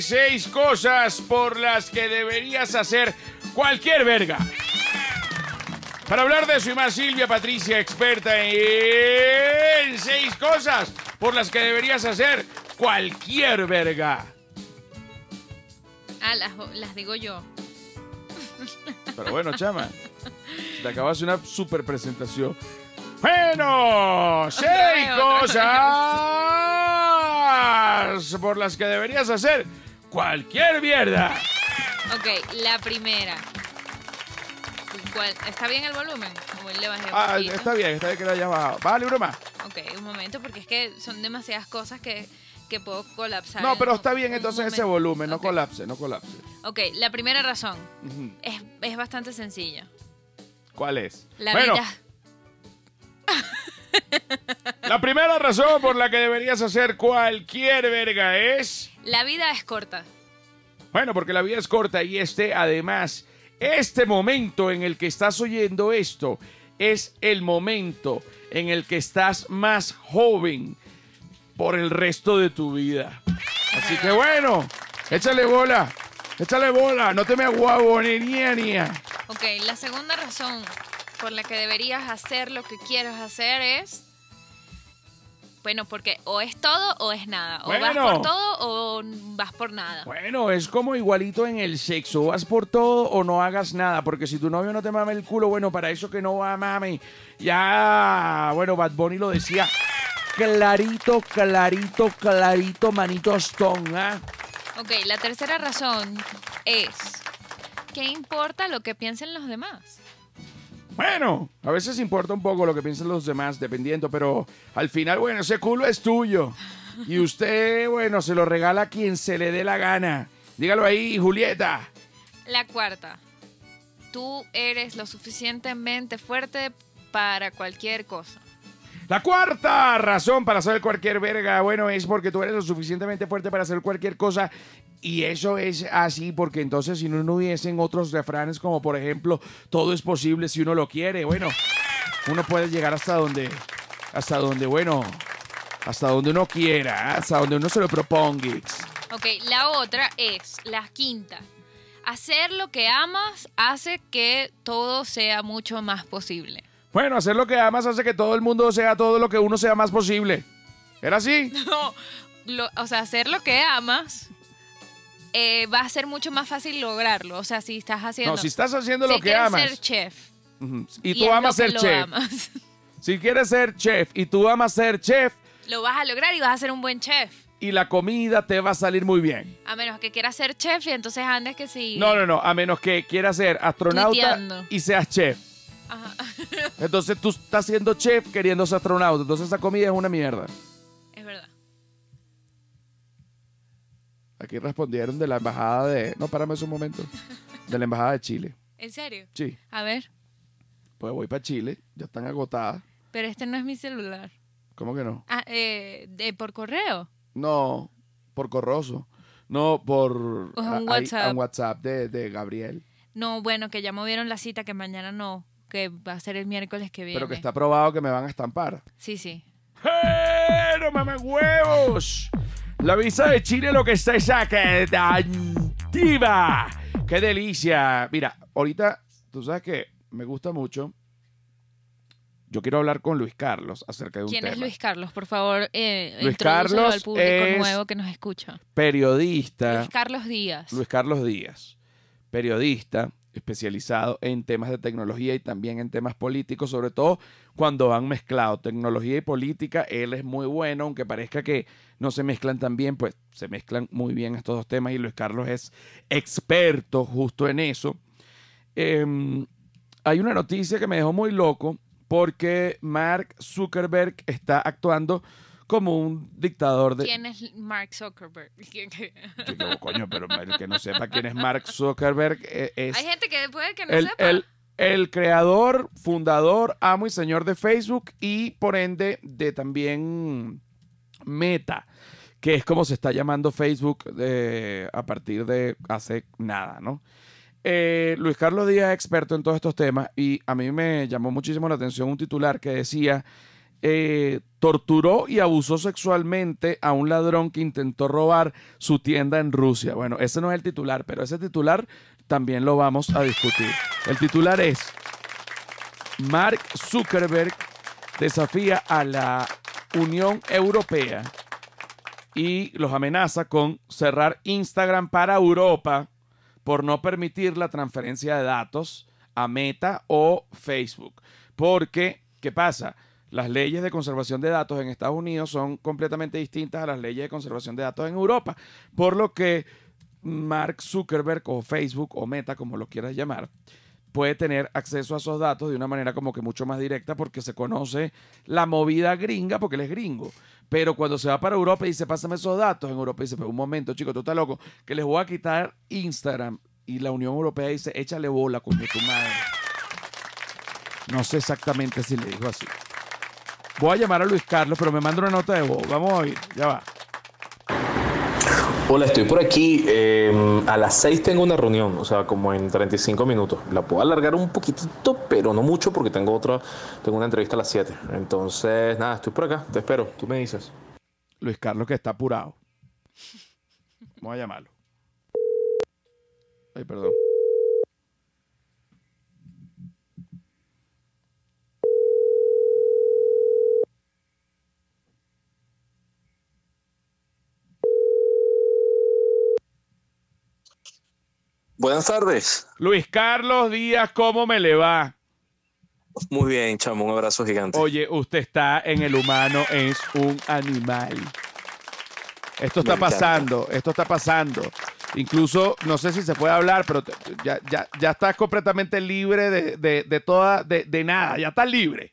seis cosas por las que deberías hacer cualquier verga. Para hablar de eso y más, Silvia Patricia, experta en seis cosas por las que deberías hacer cualquier verga. Ah, las, las digo yo. Pero bueno, chama, te acabas una super presentación. Bueno, seis *laughs* cosas por las que deberías hacer cualquier mierda. Ok, la primera. ¿Cuál- ¿Está bien el volumen? O le bajé un Ah, poquito? está bien, está bien que lo hayas bajado. Vale, broma. Ok, un momento, porque es que son demasiadas cosas que, que puedo colapsar. No, pero un- está bien entonces ese volumen, no colapse, no colapse. Ok, la primera razón es, es bastante sencilla. ¿Cuál es? La bueno, vida. *laughs* la primera razón por la que deberías hacer cualquier verga es... La vida es corta. Bueno, porque la vida es corta y este además este momento en el que estás oyendo esto es el momento en el que estás más joven por el resto de tu vida. Así que bueno, échale bola, échale bola, no te me aguabonería. Ok, la segunda razón por la que deberías hacer lo que quieres hacer es. Bueno, porque o es todo o es nada. O vas por todo o vas por nada. Bueno, es como igualito en el sexo. Vas por todo o no hagas nada. Porque si tu novio no te mame el culo, bueno, para eso que no va mame. Ya, bueno, Bad Bunny lo decía. Clarito, clarito, clarito, manito Stone, ¿ah? Ok, la tercera razón es. ¿Qué importa lo que piensen los demás? Bueno, a veces importa un poco lo que piensan los demás, dependiendo, pero al final, bueno, ese culo es tuyo. Y usted, bueno, se lo regala a quien se le dé la gana. Dígalo ahí, Julieta. La cuarta. Tú eres lo suficientemente fuerte para cualquier cosa. La cuarta razón para hacer cualquier verga, bueno, es porque tú eres lo suficientemente fuerte para hacer cualquier cosa. Y eso es así porque entonces si no, hubiesen otros refranes como por ejemplo, todo es posible si uno lo quiere. Bueno, uno puede llegar hasta donde, hasta donde, bueno, hasta donde uno quiera, hasta donde uno se lo proponga. Ok, la otra es la quinta. Hacer lo que amas hace que todo sea mucho más posible. Bueno, hacer lo que amas hace que todo el mundo sea todo lo que uno sea más posible. ¿Era así? *laughs* No, lo- o sea, hacer lo que amas eh, va a ser mucho más fácil lograrlo. O sea, si estás haciendo... No, si estás haciendo si lo que quieres amas. ser chef. Y tú amas ser chef. amas, *laughs* Si quieres ser chef y tú amas ser chef, lo vas a lograr y vas a ser un buen chef. y la comida te va a salir muy bien. A menos que quieras ser chef y entonces andes que sí. No, no, no, a menos que quieras ser astronauta Tuiteando. y seas chef. Ajá. Entonces tú estás siendo chef queriendo ser astronauta. Entonces esa comida es una mierda. Es verdad. Aquí respondieron de la embajada de... No, párame un momento. De la embajada de Chile. ¿En serio? Sí, A ver. pues voy para Chile. Ya están agotadas. Pero este no es mi celular. ¿Cómo que no? Ah, eh, de, por correo. No, por corroso. No, por... O un a- ahí- WhatsApp. un WhatsApp de, de Gabriel. No, bueno, que ya movieron la cita, que mañana no, que va a ser el miércoles que viene. Pero que está probado que me van a estampar. Sí, sí. ¡Pero mamá huevos! La visa de Chile lo que está es activa. ¡Qué delicia! Mira, ahorita, tú sabes que me gusta mucho. Yo quiero hablar con Luis Carlos acerca de un ¿Quién tema. es Luis Carlos? Por favor, eh, Luis Carlos al público es- nuevo que nos escucha. Periodista. Luis Carlos Díaz. Luis Carlos Díaz, periodista especializado en temas de tecnología y también en temas políticos, sobre todo cuando van mezclados tecnología y política. Él es muy bueno, aunque parezca que no se mezclan tan bien, pues se mezclan muy bien estos dos temas y Luis Carlos es experto justo en eso. Em, hay una noticia que me dejó muy loco porque Mark Zuckerberg está actuando como un dictador de... ¿Quién es Mark Zuckerberg? *laughs* Que, coño, pero el que no sepa quién es Mark Zuckerberg eh, es Hay gente que puede que no el, sepa. el- el creador, fundador, amo y señor de Facebook y por ende de también Meta, que es como se está llamando Facebook eh, a partir de hace nada, ¿no? Eh, Luis Carlos Díaz es experto en todos estos temas y a mí me llamó muchísimo la atención un titular que decía eh, torturó y abusó sexualmente a un ladrón que intentó robar su tienda en Rusia. Bueno, ese no es el titular, pero ese titular también lo vamos a discutir. El titular es Mark Zuckerberg desafía a la Unión Europea y los amenaza con cerrar Instagram para Europa por no permitir la transferencia de datos a Meta o Facebook. Porque, ¿qué pasa? Las leyes de conservación de datos en Estados Unidos son completamente distintas a las leyes de conservación de datos en Europa. Por lo que Mark Zuckerberg o Facebook o Meta, como lo quieras llamar, puede tener acceso a esos datos de una manera como que mucho más directa porque se conoce la movida gringa porque él es gringo. Pero cuando se va para Europa y dice, pásame esos datos, en Europa dice, un momento, chico, tú estás loco, que les voy a quitar Instagram. Y la Unión Europea dice, échale bola, con tu madre. No sé exactamente si le dijo así. Voy a llamar a Luis Carlos, pero me manda una nota de voz. Vamos a oír, ya va. Hola, estoy por aquí. Em, a las 6 tengo una reunión, o sea, como en 35 minutos. La puedo alargar un poquitito, pero no mucho porque tengo otra, tengo una entrevista a las 7. Entonces, nada, estoy por acá, te espero, tú me dices. Luis Carlos que está apurado. Vamos a llamarlo. Ay, perdón. Buenas tardes. Luis Carlos Díaz, ¿cómo me le va? Muy bien, chamo, un abrazo gigante. Oye, usted está en el humano, es un animal. Esto está pasando, esto está pasando. Incluso, no sé si se puede hablar, pero ya, ya, ya estás completamente libre de, de, de toda, de, de nada, ya estás libre.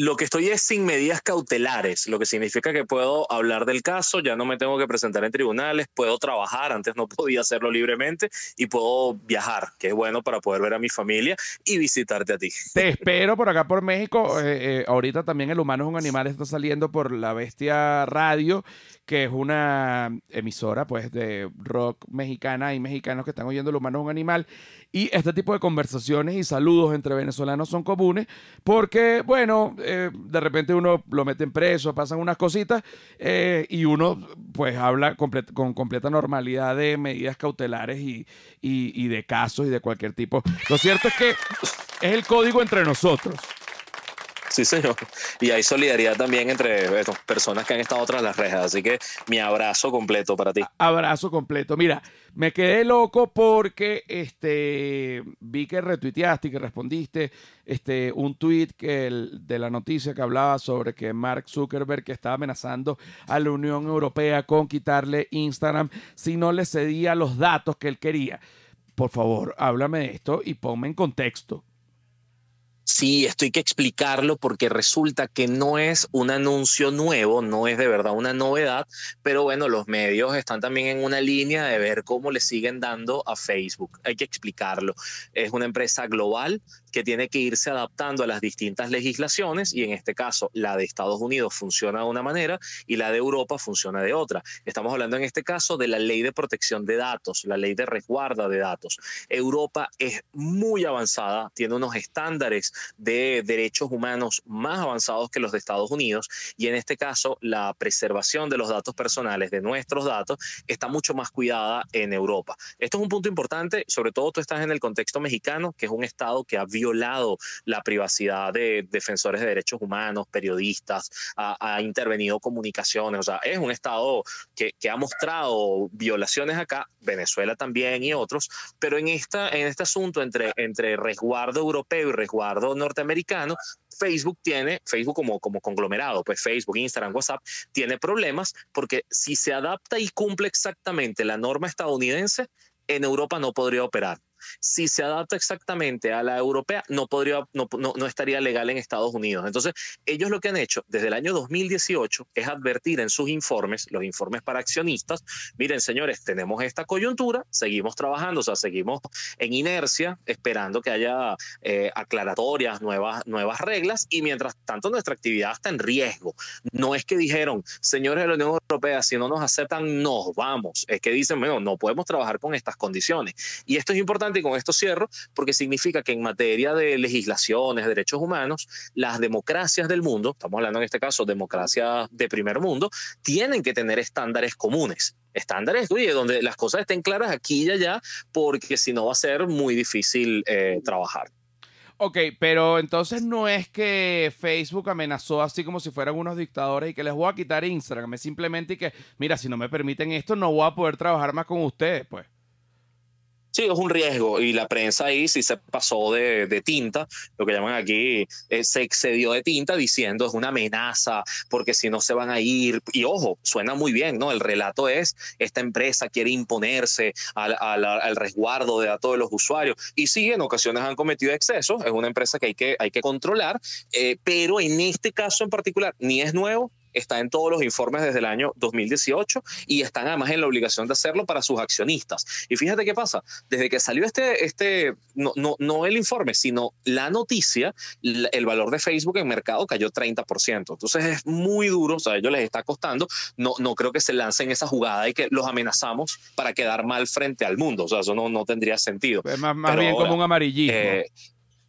Lo que estoy es sin medidas cautelares, lo que significa que puedo hablar del caso, ya no me tengo que presentar en tribunales, puedo trabajar, antes no *laughs* podía hacerlo libremente y puedo viajar, que es bueno para poder ver a mi familia y visitarte a ti. *laughs* Te espero por acá por México. Eh, eh, ahorita también El Humano es un Animal está saliendo por La Bestia Radio, que es una emisora pues de rock mexicana y mexicanos que están oyendo El Humano es un Animal. Y este tipo de conversaciones y saludos entre venezolanos son comunes porque, bueno, eh, de repente uno lo meten preso, pasan unas cositas eh, y uno pues habla con completa normalidad de medidas cautelares y, y de casos y de cualquier tipo. Lo cierto es que es el código entre nosotros. Sí, señor. Y hay solidaridad también entre personas que han estado tras las rejas. Así que mi abrazo completo para ti. Abrazo completo. Mira, me quedé loco porque este, vi que retuiteaste y que respondiste este, un tweet que de la noticia que hablaba sobre que Mark Zuckerberg que estaba amenazando a la Unión Europea con quitarle Instagram si no le cedía los datos que él quería. Por favor, háblame de esto y ponme en contexto. Sí, esto hay que explicarlo porque resulta que no es un anuncio nuevo, no es de verdad una novedad, pero bueno, los medios están también en una línea de ver cómo le siguen dando a Facebook. Hay que explicarlo. Es una empresa global que tiene que irse adaptando a las distintas legislaciones y en este caso la de Estados Unidos funciona de una manera y la de Europa funciona de otra. Estamos hablando en este caso de la ley de protección de datos, la ley de resguarda de datos. Europa es muy avanzada, tiene unos estándares de derechos humanos más avanzados que los de Estados Unidos y en este caso la preservación de los datos personales, de nuestros datos, está mucho más cuidada en Europa. Esto es un punto importante, sobre todo tú estás en el contexto mexicano, que es un estado que ha violado la privacidad de defensores de derechos humanos, periodistas, ha, ha intervenido comunicaciones, o sea, es un estado que, que, ha mostrado violaciones acá, Venezuela también y otros, pero en, esta, en este asunto entre, entre resguardo europeo y resguardo norteamericano, Facebook tiene, Facebook como, como conglomerado, pues Facebook, Instagram, WhatsApp, tiene problemas porque si se adapta y cumple exactamente la norma estadounidense, en Europa no podría operar si se adapta exactamente a la europea, no, podría, no, no, no, estaría legal en Estados Unidos. Entonces, ellos lo que han hecho desde el año 2018 es advertir en sus informes, los informes para accionistas, miren señores, tenemos esta coyuntura, seguimos trabajando, o sea, seguimos en inercia, esperando que haya eh, aclaratorias, nuevas, nuevas reglas, y mientras tanto nuestra actividad está en riesgo. No es que dijeron, señores de la Unión Europea, si no nos aceptan, nos vamos. Es que dicen, bueno, no podemos trabajar con estas condiciones. Y esto es importante y con esto cierro, porque significa que en materia de legislaciones, derechos humanos, las democracias del mundo, estamos hablando en este caso democracias de primer mundo, tienen que tener estándares comunes estándares, oye, donde las cosas estén claras aquí y allá, porque si no va a ser muy difícil eh, trabajar. Ok, pero entonces no es que Facebook amenazó así como si fueran unos dictadores y que les voy a quitar Instagram, es simplemente que, mira, si no me permiten esto, no voy a poder trabajar más con ustedes, pues. Sí, es un riesgo y la prensa ahí sí se pasó de, tinta, lo que llaman aquí, eh, se excedió de tinta diciendo es una amenaza porque si no se van a ir. Y ojo, suena muy bien, ¿no? El relato es, esta empresa quiere imponerse al resguardo de datos de los usuarios. Y sí, en ocasiones han cometido excesos, es una empresa que hay que, hay que controlar, eh, pero en este caso en particular ni es nuevo está en todos los informes desde el año 2018 y están además en la obligación de hacerlo para sus accionistas. Y fíjate qué pasa, desde que salió este, este no, no, no el informe, sino la noticia, el valor de Facebook en mercado cayó 30%. Entonces es muy duro, o sea, a ellos les está costando, no, no creo que se lancen esa jugada y que los amenazamos para quedar mal frente al mundo, o sea, eso no, no tendría sentido. Es más, más bien como un amarillismo. Eh,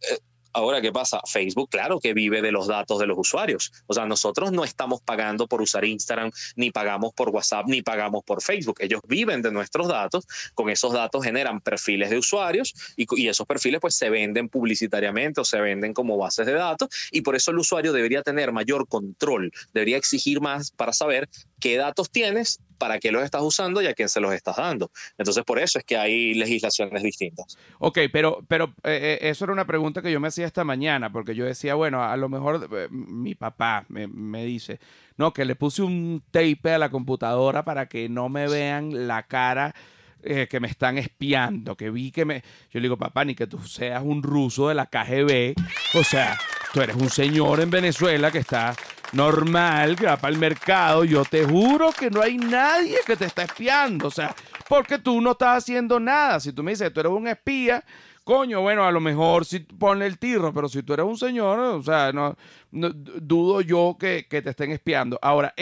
eh, Ahora, ¿qué pasa? Facebook, claro que vive de los datos de los usuarios. O sea, nosotros no estamos pagando por usar Instagram, ni pagamos por WhatsApp, ni pagamos por Facebook. Ellos viven de nuestros datos. Con esos datos generan perfiles de usuarios y, y esos perfiles pues se venden publicitariamente o se venden como bases de datos. Y por eso el usuario debería tener mayor control, debería exigir más para saber qué datos tienes, para qué los estás usando y a quién se los estás dando. Entonces, por eso es que hay legislaciones distintas. Ok, pero, pero eh, eh, eso era una pregunta que yo me hacía esta mañana, porque yo decía, bueno, a lo mejor eh, mi papá me, dice, no, que le puse un tape a la computadora para que no me vean la cara. que me están espiando, que vi que me... Yo le digo, papá, ni que tú seas un ruso de la KGB. O sea, tú eres un señor en Venezuela que está normal, que va para el mercado, yo te juro que no hay nadie que te está espiando. O sea, porque tú no estás haciendo nada. Si tú me dices tú eres un espía, coño, bueno, a lo mejor sí ponle el tirro, pero si tú eres un señor, o sea, no, dudo yo que, te estén espiando. Ahora,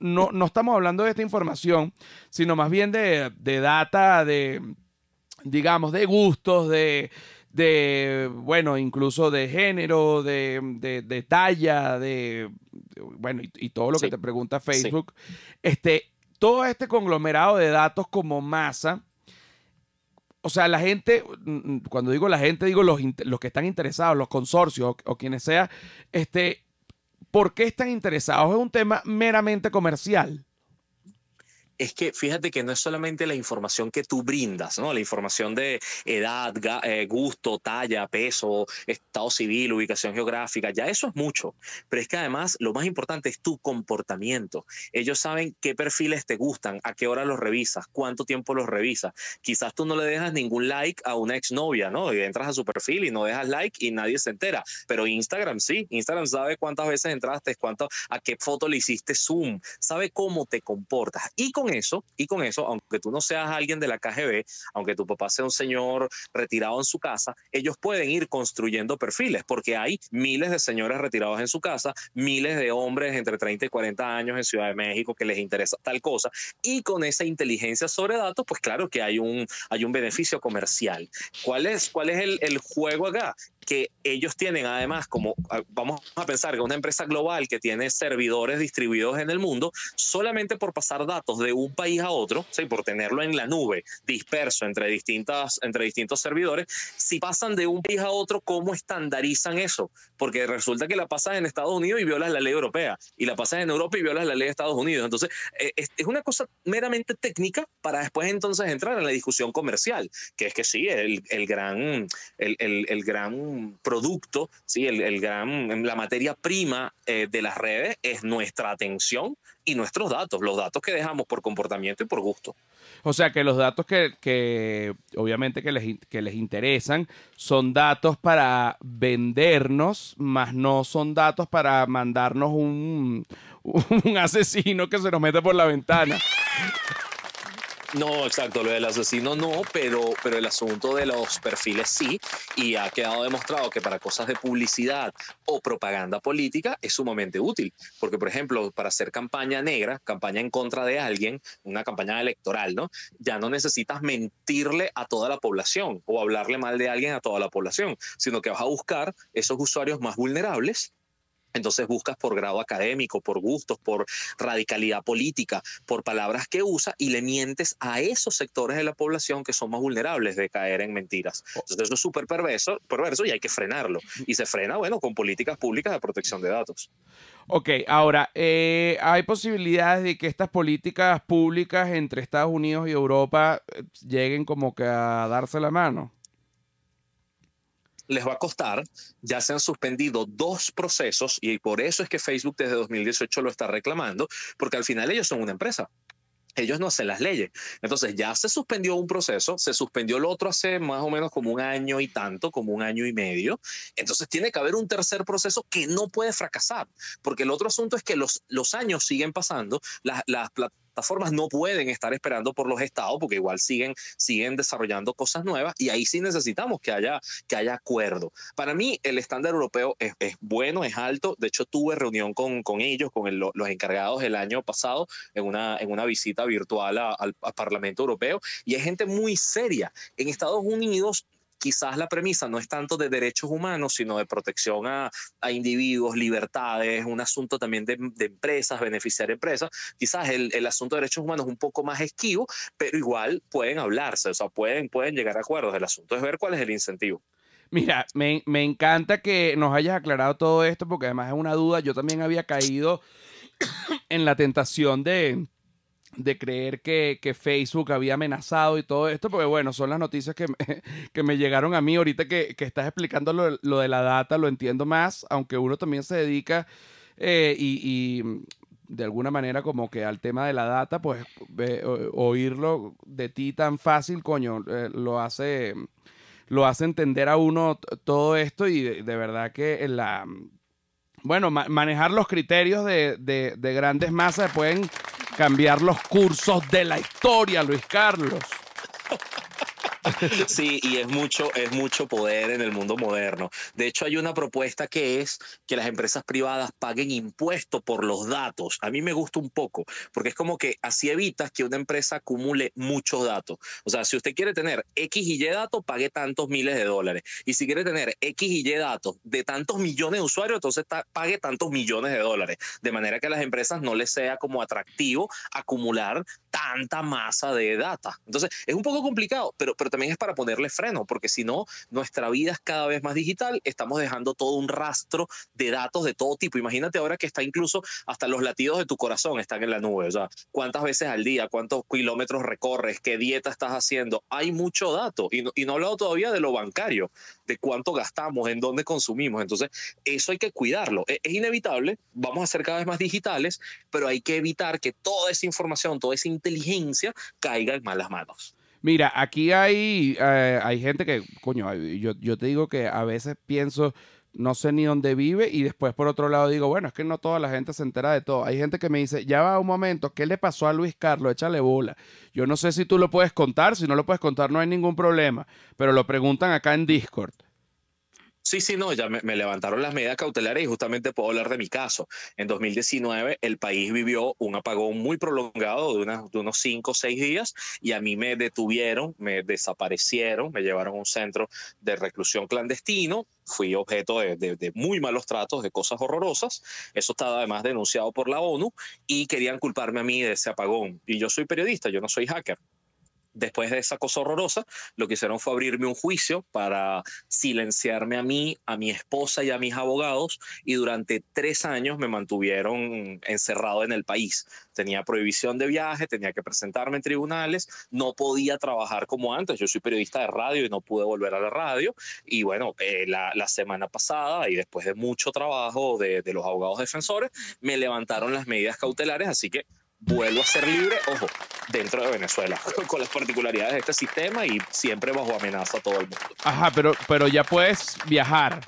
no, no estamos hablando de esta información, sino más bien de, de data, de, digamos, de gustos, de de, bueno, incluso de género, de, de, talla, de, bueno, y, todo lo que te pregunta Facebook. Este, todo este conglomerado de datos como masa, o sea, la gente, mm, cuando digo la gente, digo los, los que están interesados, los consorcios o, o quienes sea, este, ¿por qué están interesados? Es un tema meramente comercial es que fíjate que no es solamente la información que tú brindas, ¿no? La información de edad, eh, gusto, talla, peso, estado civil, ubicación geográfica, ya eso es mucho. Pero es que además lo más importante es tu comportamiento. Ellos saben qué perfiles te gustan, a qué hora los revisas, cuánto tiempo los revisas. Quizás tú no le dejas ningún like a una exnovia, ¿no? Y entras a su perfil y no dejas like y nadie se entera. Pero Instagram sí, Instagram sabe cuántas veces entraste, cuánto, a qué foto le hiciste zoom, sabe cómo te comportas. Y con eso, y con eso, aunque tú no seas alguien de la KGB, aunque tu papá sea un señor retirado en su casa, ellos pueden ir construyendo perfiles, porque hay miles de señores retirados en su casa, miles de hombres entre 30 y 40 años en Ciudad de México que les interesa tal cosa, y con esa inteligencia sobre datos, pues claro que hay un, hay un beneficio comercial. ¿Cuál es, cuál es el, el juego acá? Que ellos tienen además como, vamos a pensar que una empresa global que tiene servidores distribuidos en el mundo, solamente por pasar datos de un país a otro, ¿sí? por tenerlo en la nube, disperso entre, distintas, entre distintos servidores, si pasan de un país a otro, ¿cómo estandarizan eso? Porque resulta que la pasas en Estados Unidos y violas la ley europea, y la pasas en Europa y violas la ley de Estados Unidos. Entonces, eh, es, una cosa meramente técnica para después entonces entrar en la discusión comercial, que es que sí, el, el gran, el, el gran producto, ¿sí? el, gran, la materia prima eh, de las redes es nuestra atención y nuestros datos, los datos que dejamos por comportamiento y por gusto. O sea que los datos que, obviamente que les, que les interesan son datos para vendernos, más no son datos para mandarnos un, *laughs* un asesino que se nos mete por la ventana. No, exacto, lo del asesino no, pero, pero el asunto de los perfiles sí, y ha quedado demostrado que para cosas de publicidad o propaganda política es sumamente útil, porque por ejemplo, para hacer campaña negra, campaña en contra de alguien, una campaña electoral, ¿no? Ya no necesitas mentirle a toda la población o hablarle mal de alguien a toda la población, sino que vas a buscar esos usuarios más vulnerables entonces buscas por grado académico, por gustos, por radicalidad política, por palabras que usa y le mientes a esos sectores de la población que son más vulnerables de caer en mentiras. Entonces eso es súper perverso, perverso y hay que frenarlo. Y se frena, bueno, con políticas públicas de protección de datos. Ok, ahora, eh, ¿hay posibilidades de que estas políticas públicas entre Estados Unidos y Europa eh, lleguen como que a darse la mano? Les va a costar. Ya se han suspendido dos procesos y por eso es que Facebook desde 2018 lo está reclamando, porque al final ellos son una empresa. ellos no hacen las leyes. Entonces ya se suspendió un proceso, se suspendió el otro hace más o menos como un año y tanto, como un año y medio. Entonces tiene que haber un tercer proceso que no puede fracasar, porque el otro asunto es que los, los años siguen pasando, las, las plataformas no pueden estar esperando por los estados porque igual siguen, siguen desarrollando cosas nuevas y ahí sí necesitamos que haya, que haya acuerdo. Para mí el estándar europeo es, es bueno, es alto. De hecho, tuve reunión con, con ellos, con el, los encargados el año pasado en una, en una visita virtual a, al, al Parlamento Europeo y hay gente muy seria. En Estados Unidos quizás la premisa no es tanto de derechos humanos, sino de protección a, individuos, libertades, un asunto también de, de empresas, beneficiar empresas. Quizás el, el, asunto de derechos humanos es un poco más esquivo, pero igual pueden hablarse, o sea, pueden, pueden llegar a acuerdos. El asunto es ver cuál es el incentivo. Mira, me, me encanta que nos hayas aclarado todo esto, porque además es una duda. Yo también había caído *coughs* en la tentación de de creer que, que, Facebook había amenazado y todo esto, porque bueno, son las noticias que me, *laughs* que me llegaron a mí. Ahorita que, que estás explicando lo, lo, de la data, lo entiendo más, aunque uno también se dedica eh, y, y, de alguna manera como que al tema de la data, pues oírlo de ti tan fácil, coño, eh, lo hace lo hace entender a uno todo esto y de, de verdad que la bueno, ma manejar los criterios de, de, de grandes masas pueden cambiar los cursos de la historia, Luis Carlos. Sí, y es mucho, es mucho poder en el mundo moderno. De hecho, hay una propuesta que es que las empresas privadas paguen impuestos por los datos. A mí me gusta un poco, porque es como que así evitas que una empresa acumule muchos datos. O sea, si usted quiere tener X y Y datos, pague tantos miles de dólares. Y si quiere tener X y Y datos de tantos millones de usuarios, entonces pague tantos millones de dólares. De manera que a las empresas no les sea como atractivo acumular tanta masa de data. Entonces, es un poco complicado, pero, pero también es para ponerle freno, porque si no, nuestra vida es cada vez más digital, estamos dejando todo un rastro de datos de todo tipo. Imagínate ahora que está incluso hasta los latidos de tu corazón están en la nube, o sea, cuántas veces al día, cuántos kilómetros recorres, qué dieta estás haciendo, hay mucho dato y no, y no he hablado todavía de lo bancario, de cuánto gastamos, en dónde consumimos. Entonces, eso hay que cuidarlo. Es, es inevitable, vamos a ser cada vez más digitales, pero hay que evitar que toda esa información, toda esa inteligencia caiga en malas manos. Mira, aquí hay, eh, hay gente que, coño, yo, yo te digo que a veces pienso, no sé ni dónde vive y después por otro lado digo, bueno, es que no toda la gente se entera de todo. Hay gente que me dice, ya va un momento, ¿qué le pasó a Luis Carlos? Échale bola. Yo no sé si tú lo puedes contar, si no lo puedes contar no hay ningún problema, pero lo preguntan acá en Discord. Sí, sí, no, ya me, me, levantaron las medidas cautelares y justamente puedo hablar de mi caso. En 2019 el país vivió un apagón muy prolongado de, de unos cinco o seis días y a mí me detuvieron, me desaparecieron, me llevaron a un centro de reclusión clandestino, fui objeto de, de, de, muy malos tratos, de cosas horrorosas. Eso estaba además denunciado por la ONU y querían culparme a mí de ese apagón. Y yo soy periodista, yo no soy hacker después de esa cosa horrorosa, lo que hicieron fue abrirme un juicio para silenciarme a mí, a mi esposa y a mis abogados, y durante tres años me mantuvieron encerrado en el país. Tenía prohibición de viaje, tenía que presentarme en tribunales, no podía trabajar como antes. Yo soy periodista de radio y no pude volver a la radio. Y bueno, eh, la, semana pasada, y después de mucho trabajo de los abogados defensores, me levantaron las medidas cautelares, así que vuelvo a ser libre, ojo, dentro de Venezuela, *laughs* con las particularidades de este sistema y siempre bajo amenaza a todo el mundo. Ajá, pero, pero ya puedes viajar.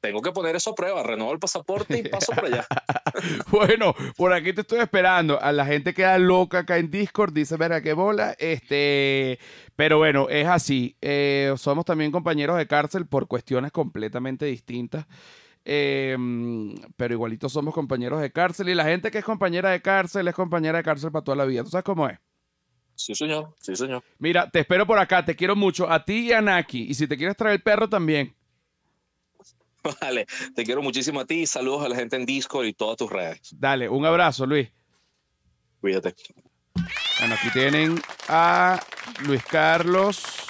Tengo que poner eso a prueba, renovo el pasaporte y paso por allá. *laughs* bueno, por aquí te estoy esperando. A la gente queda loca acá en Discord, dice, verga, qué bola. Este, pero bueno, es así. Eh, somos también compañeros de cárcel por cuestiones completamente distintas. Eh, pero igualito somos compañeros de cárcel y la gente que es compañera de cárcel es compañera de cárcel para toda la vida. ¿Tú sabes cómo es? Sí, señor. Sí, señor. Mira, te espero por acá. Te quiero mucho. A ti y a Naki. Y si te quieres traer el perro también. *laughs* Vale. Te quiero muchísimo a ti. Saludos a la gente en Discord y todas tus redes. Dale. Un abrazo, Luis. Cuídate. Bueno, aquí tienen a Luis Carlos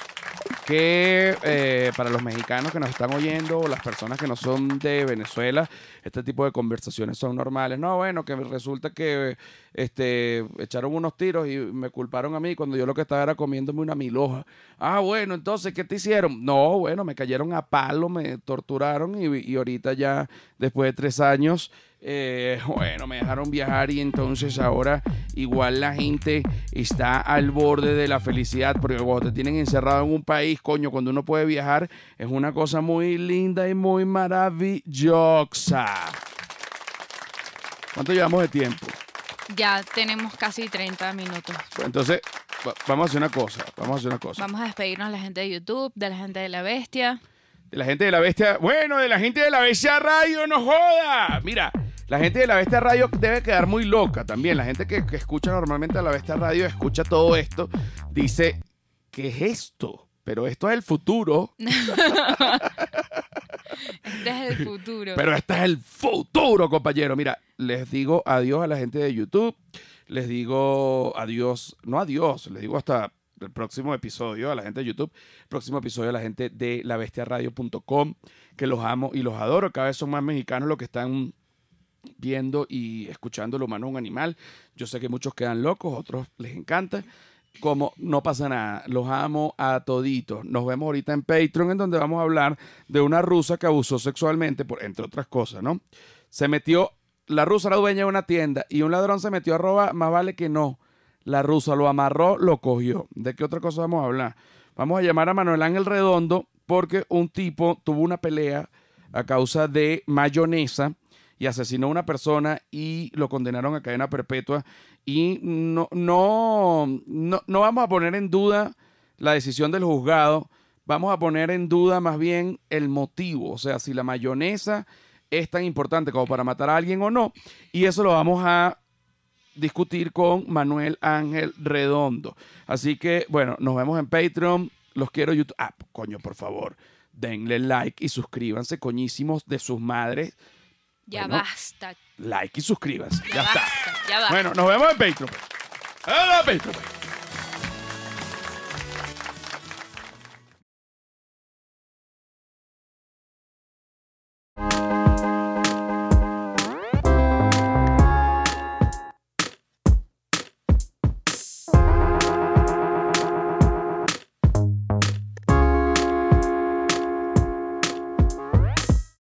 que eh, para los mexicanos que nos están oyendo, o las personas que no son de Venezuela, este tipo de conversaciones son normales. No, bueno, que resulta que este, echaron unos tiros y me culparon a mí cuando yo lo que estaba era comiéndome una miloja. Ah, bueno, entonces, ¿qué te hicieron? No, bueno, me cayeron a palo, me torturaron y, y ahorita ya, después de tres años, eh, bueno, me dejaron viajar y entonces ahora igual la gente está al borde de la felicidad, porque cuando te tienen encerrado en un país, coño, cuando uno puede viajar, es una cosa muy linda y muy maravillosa. ¿Cuánto llevamos de tiempo? Ya tenemos casi 30 minutos. Entonces, va- vamos a hacer una cosa, vamos a hacer una cosa. Vamos a despedirnos de la gente de YouTube, de la gente de La Bestia. De la gente de la bestia. Bueno, de la gente de la bestia radio, no joda. Mira, la gente de la bestia radio debe quedar muy loca también. La gente que, que escucha normalmente a la bestia radio, escucha todo esto, dice, ¿qué es esto? Pero esto es el futuro. *laughs* *laughs* Este es el futuro. Pero este es el futuro, compañero. Mira, les digo adiós a la gente de YouTube. Les digo adiós, no adiós, les digo hasta el próximo episodio a la gente de YouTube. Próximo episodio a la gente de lavestiaradio.com, que los amo y los adoro. Cada vez son más mexicanos los que están viendo y escuchando lo humano es un animal. Yo sé que muchos quedan locos, otros les encanta. Como no pasa nada, los amo a toditos. Nos vemos ahorita en Patreon, en donde vamos a hablar de una rusa que abusó sexualmente, por, entre otras cosas, ¿no? Se metió, la rusa era dueña de una tienda y un ladrón se metió a robar, más vale que no. La rusa lo amarró, lo cogió. ¿De qué otra cosa vamos a hablar? Vamos a llamar a Manuel Ángel Redondo porque un tipo tuvo una pelea a causa de mayonesa y asesinó a una persona y lo condenaron a cadena perpetua. Y no, no, no, no vamos a poner en duda la decisión del juzgado, vamos a poner en duda más bien el motivo, o sea, si la mayonesa es tan importante como para matar a alguien o no. Y eso lo vamos a discutir con Manuel Ángel Redondo. Así que, bueno, nos vemos en Patreon. Los quiero YouTube. Ah, coño, por favor, denle like y suscríbanse, coñísimos de sus madres. Ya basta. Like y suscríbanse. Ya, basta, está. Ya basta. Bueno, nos vemos en Patreon. Pues. ¡Hola, Patreon! you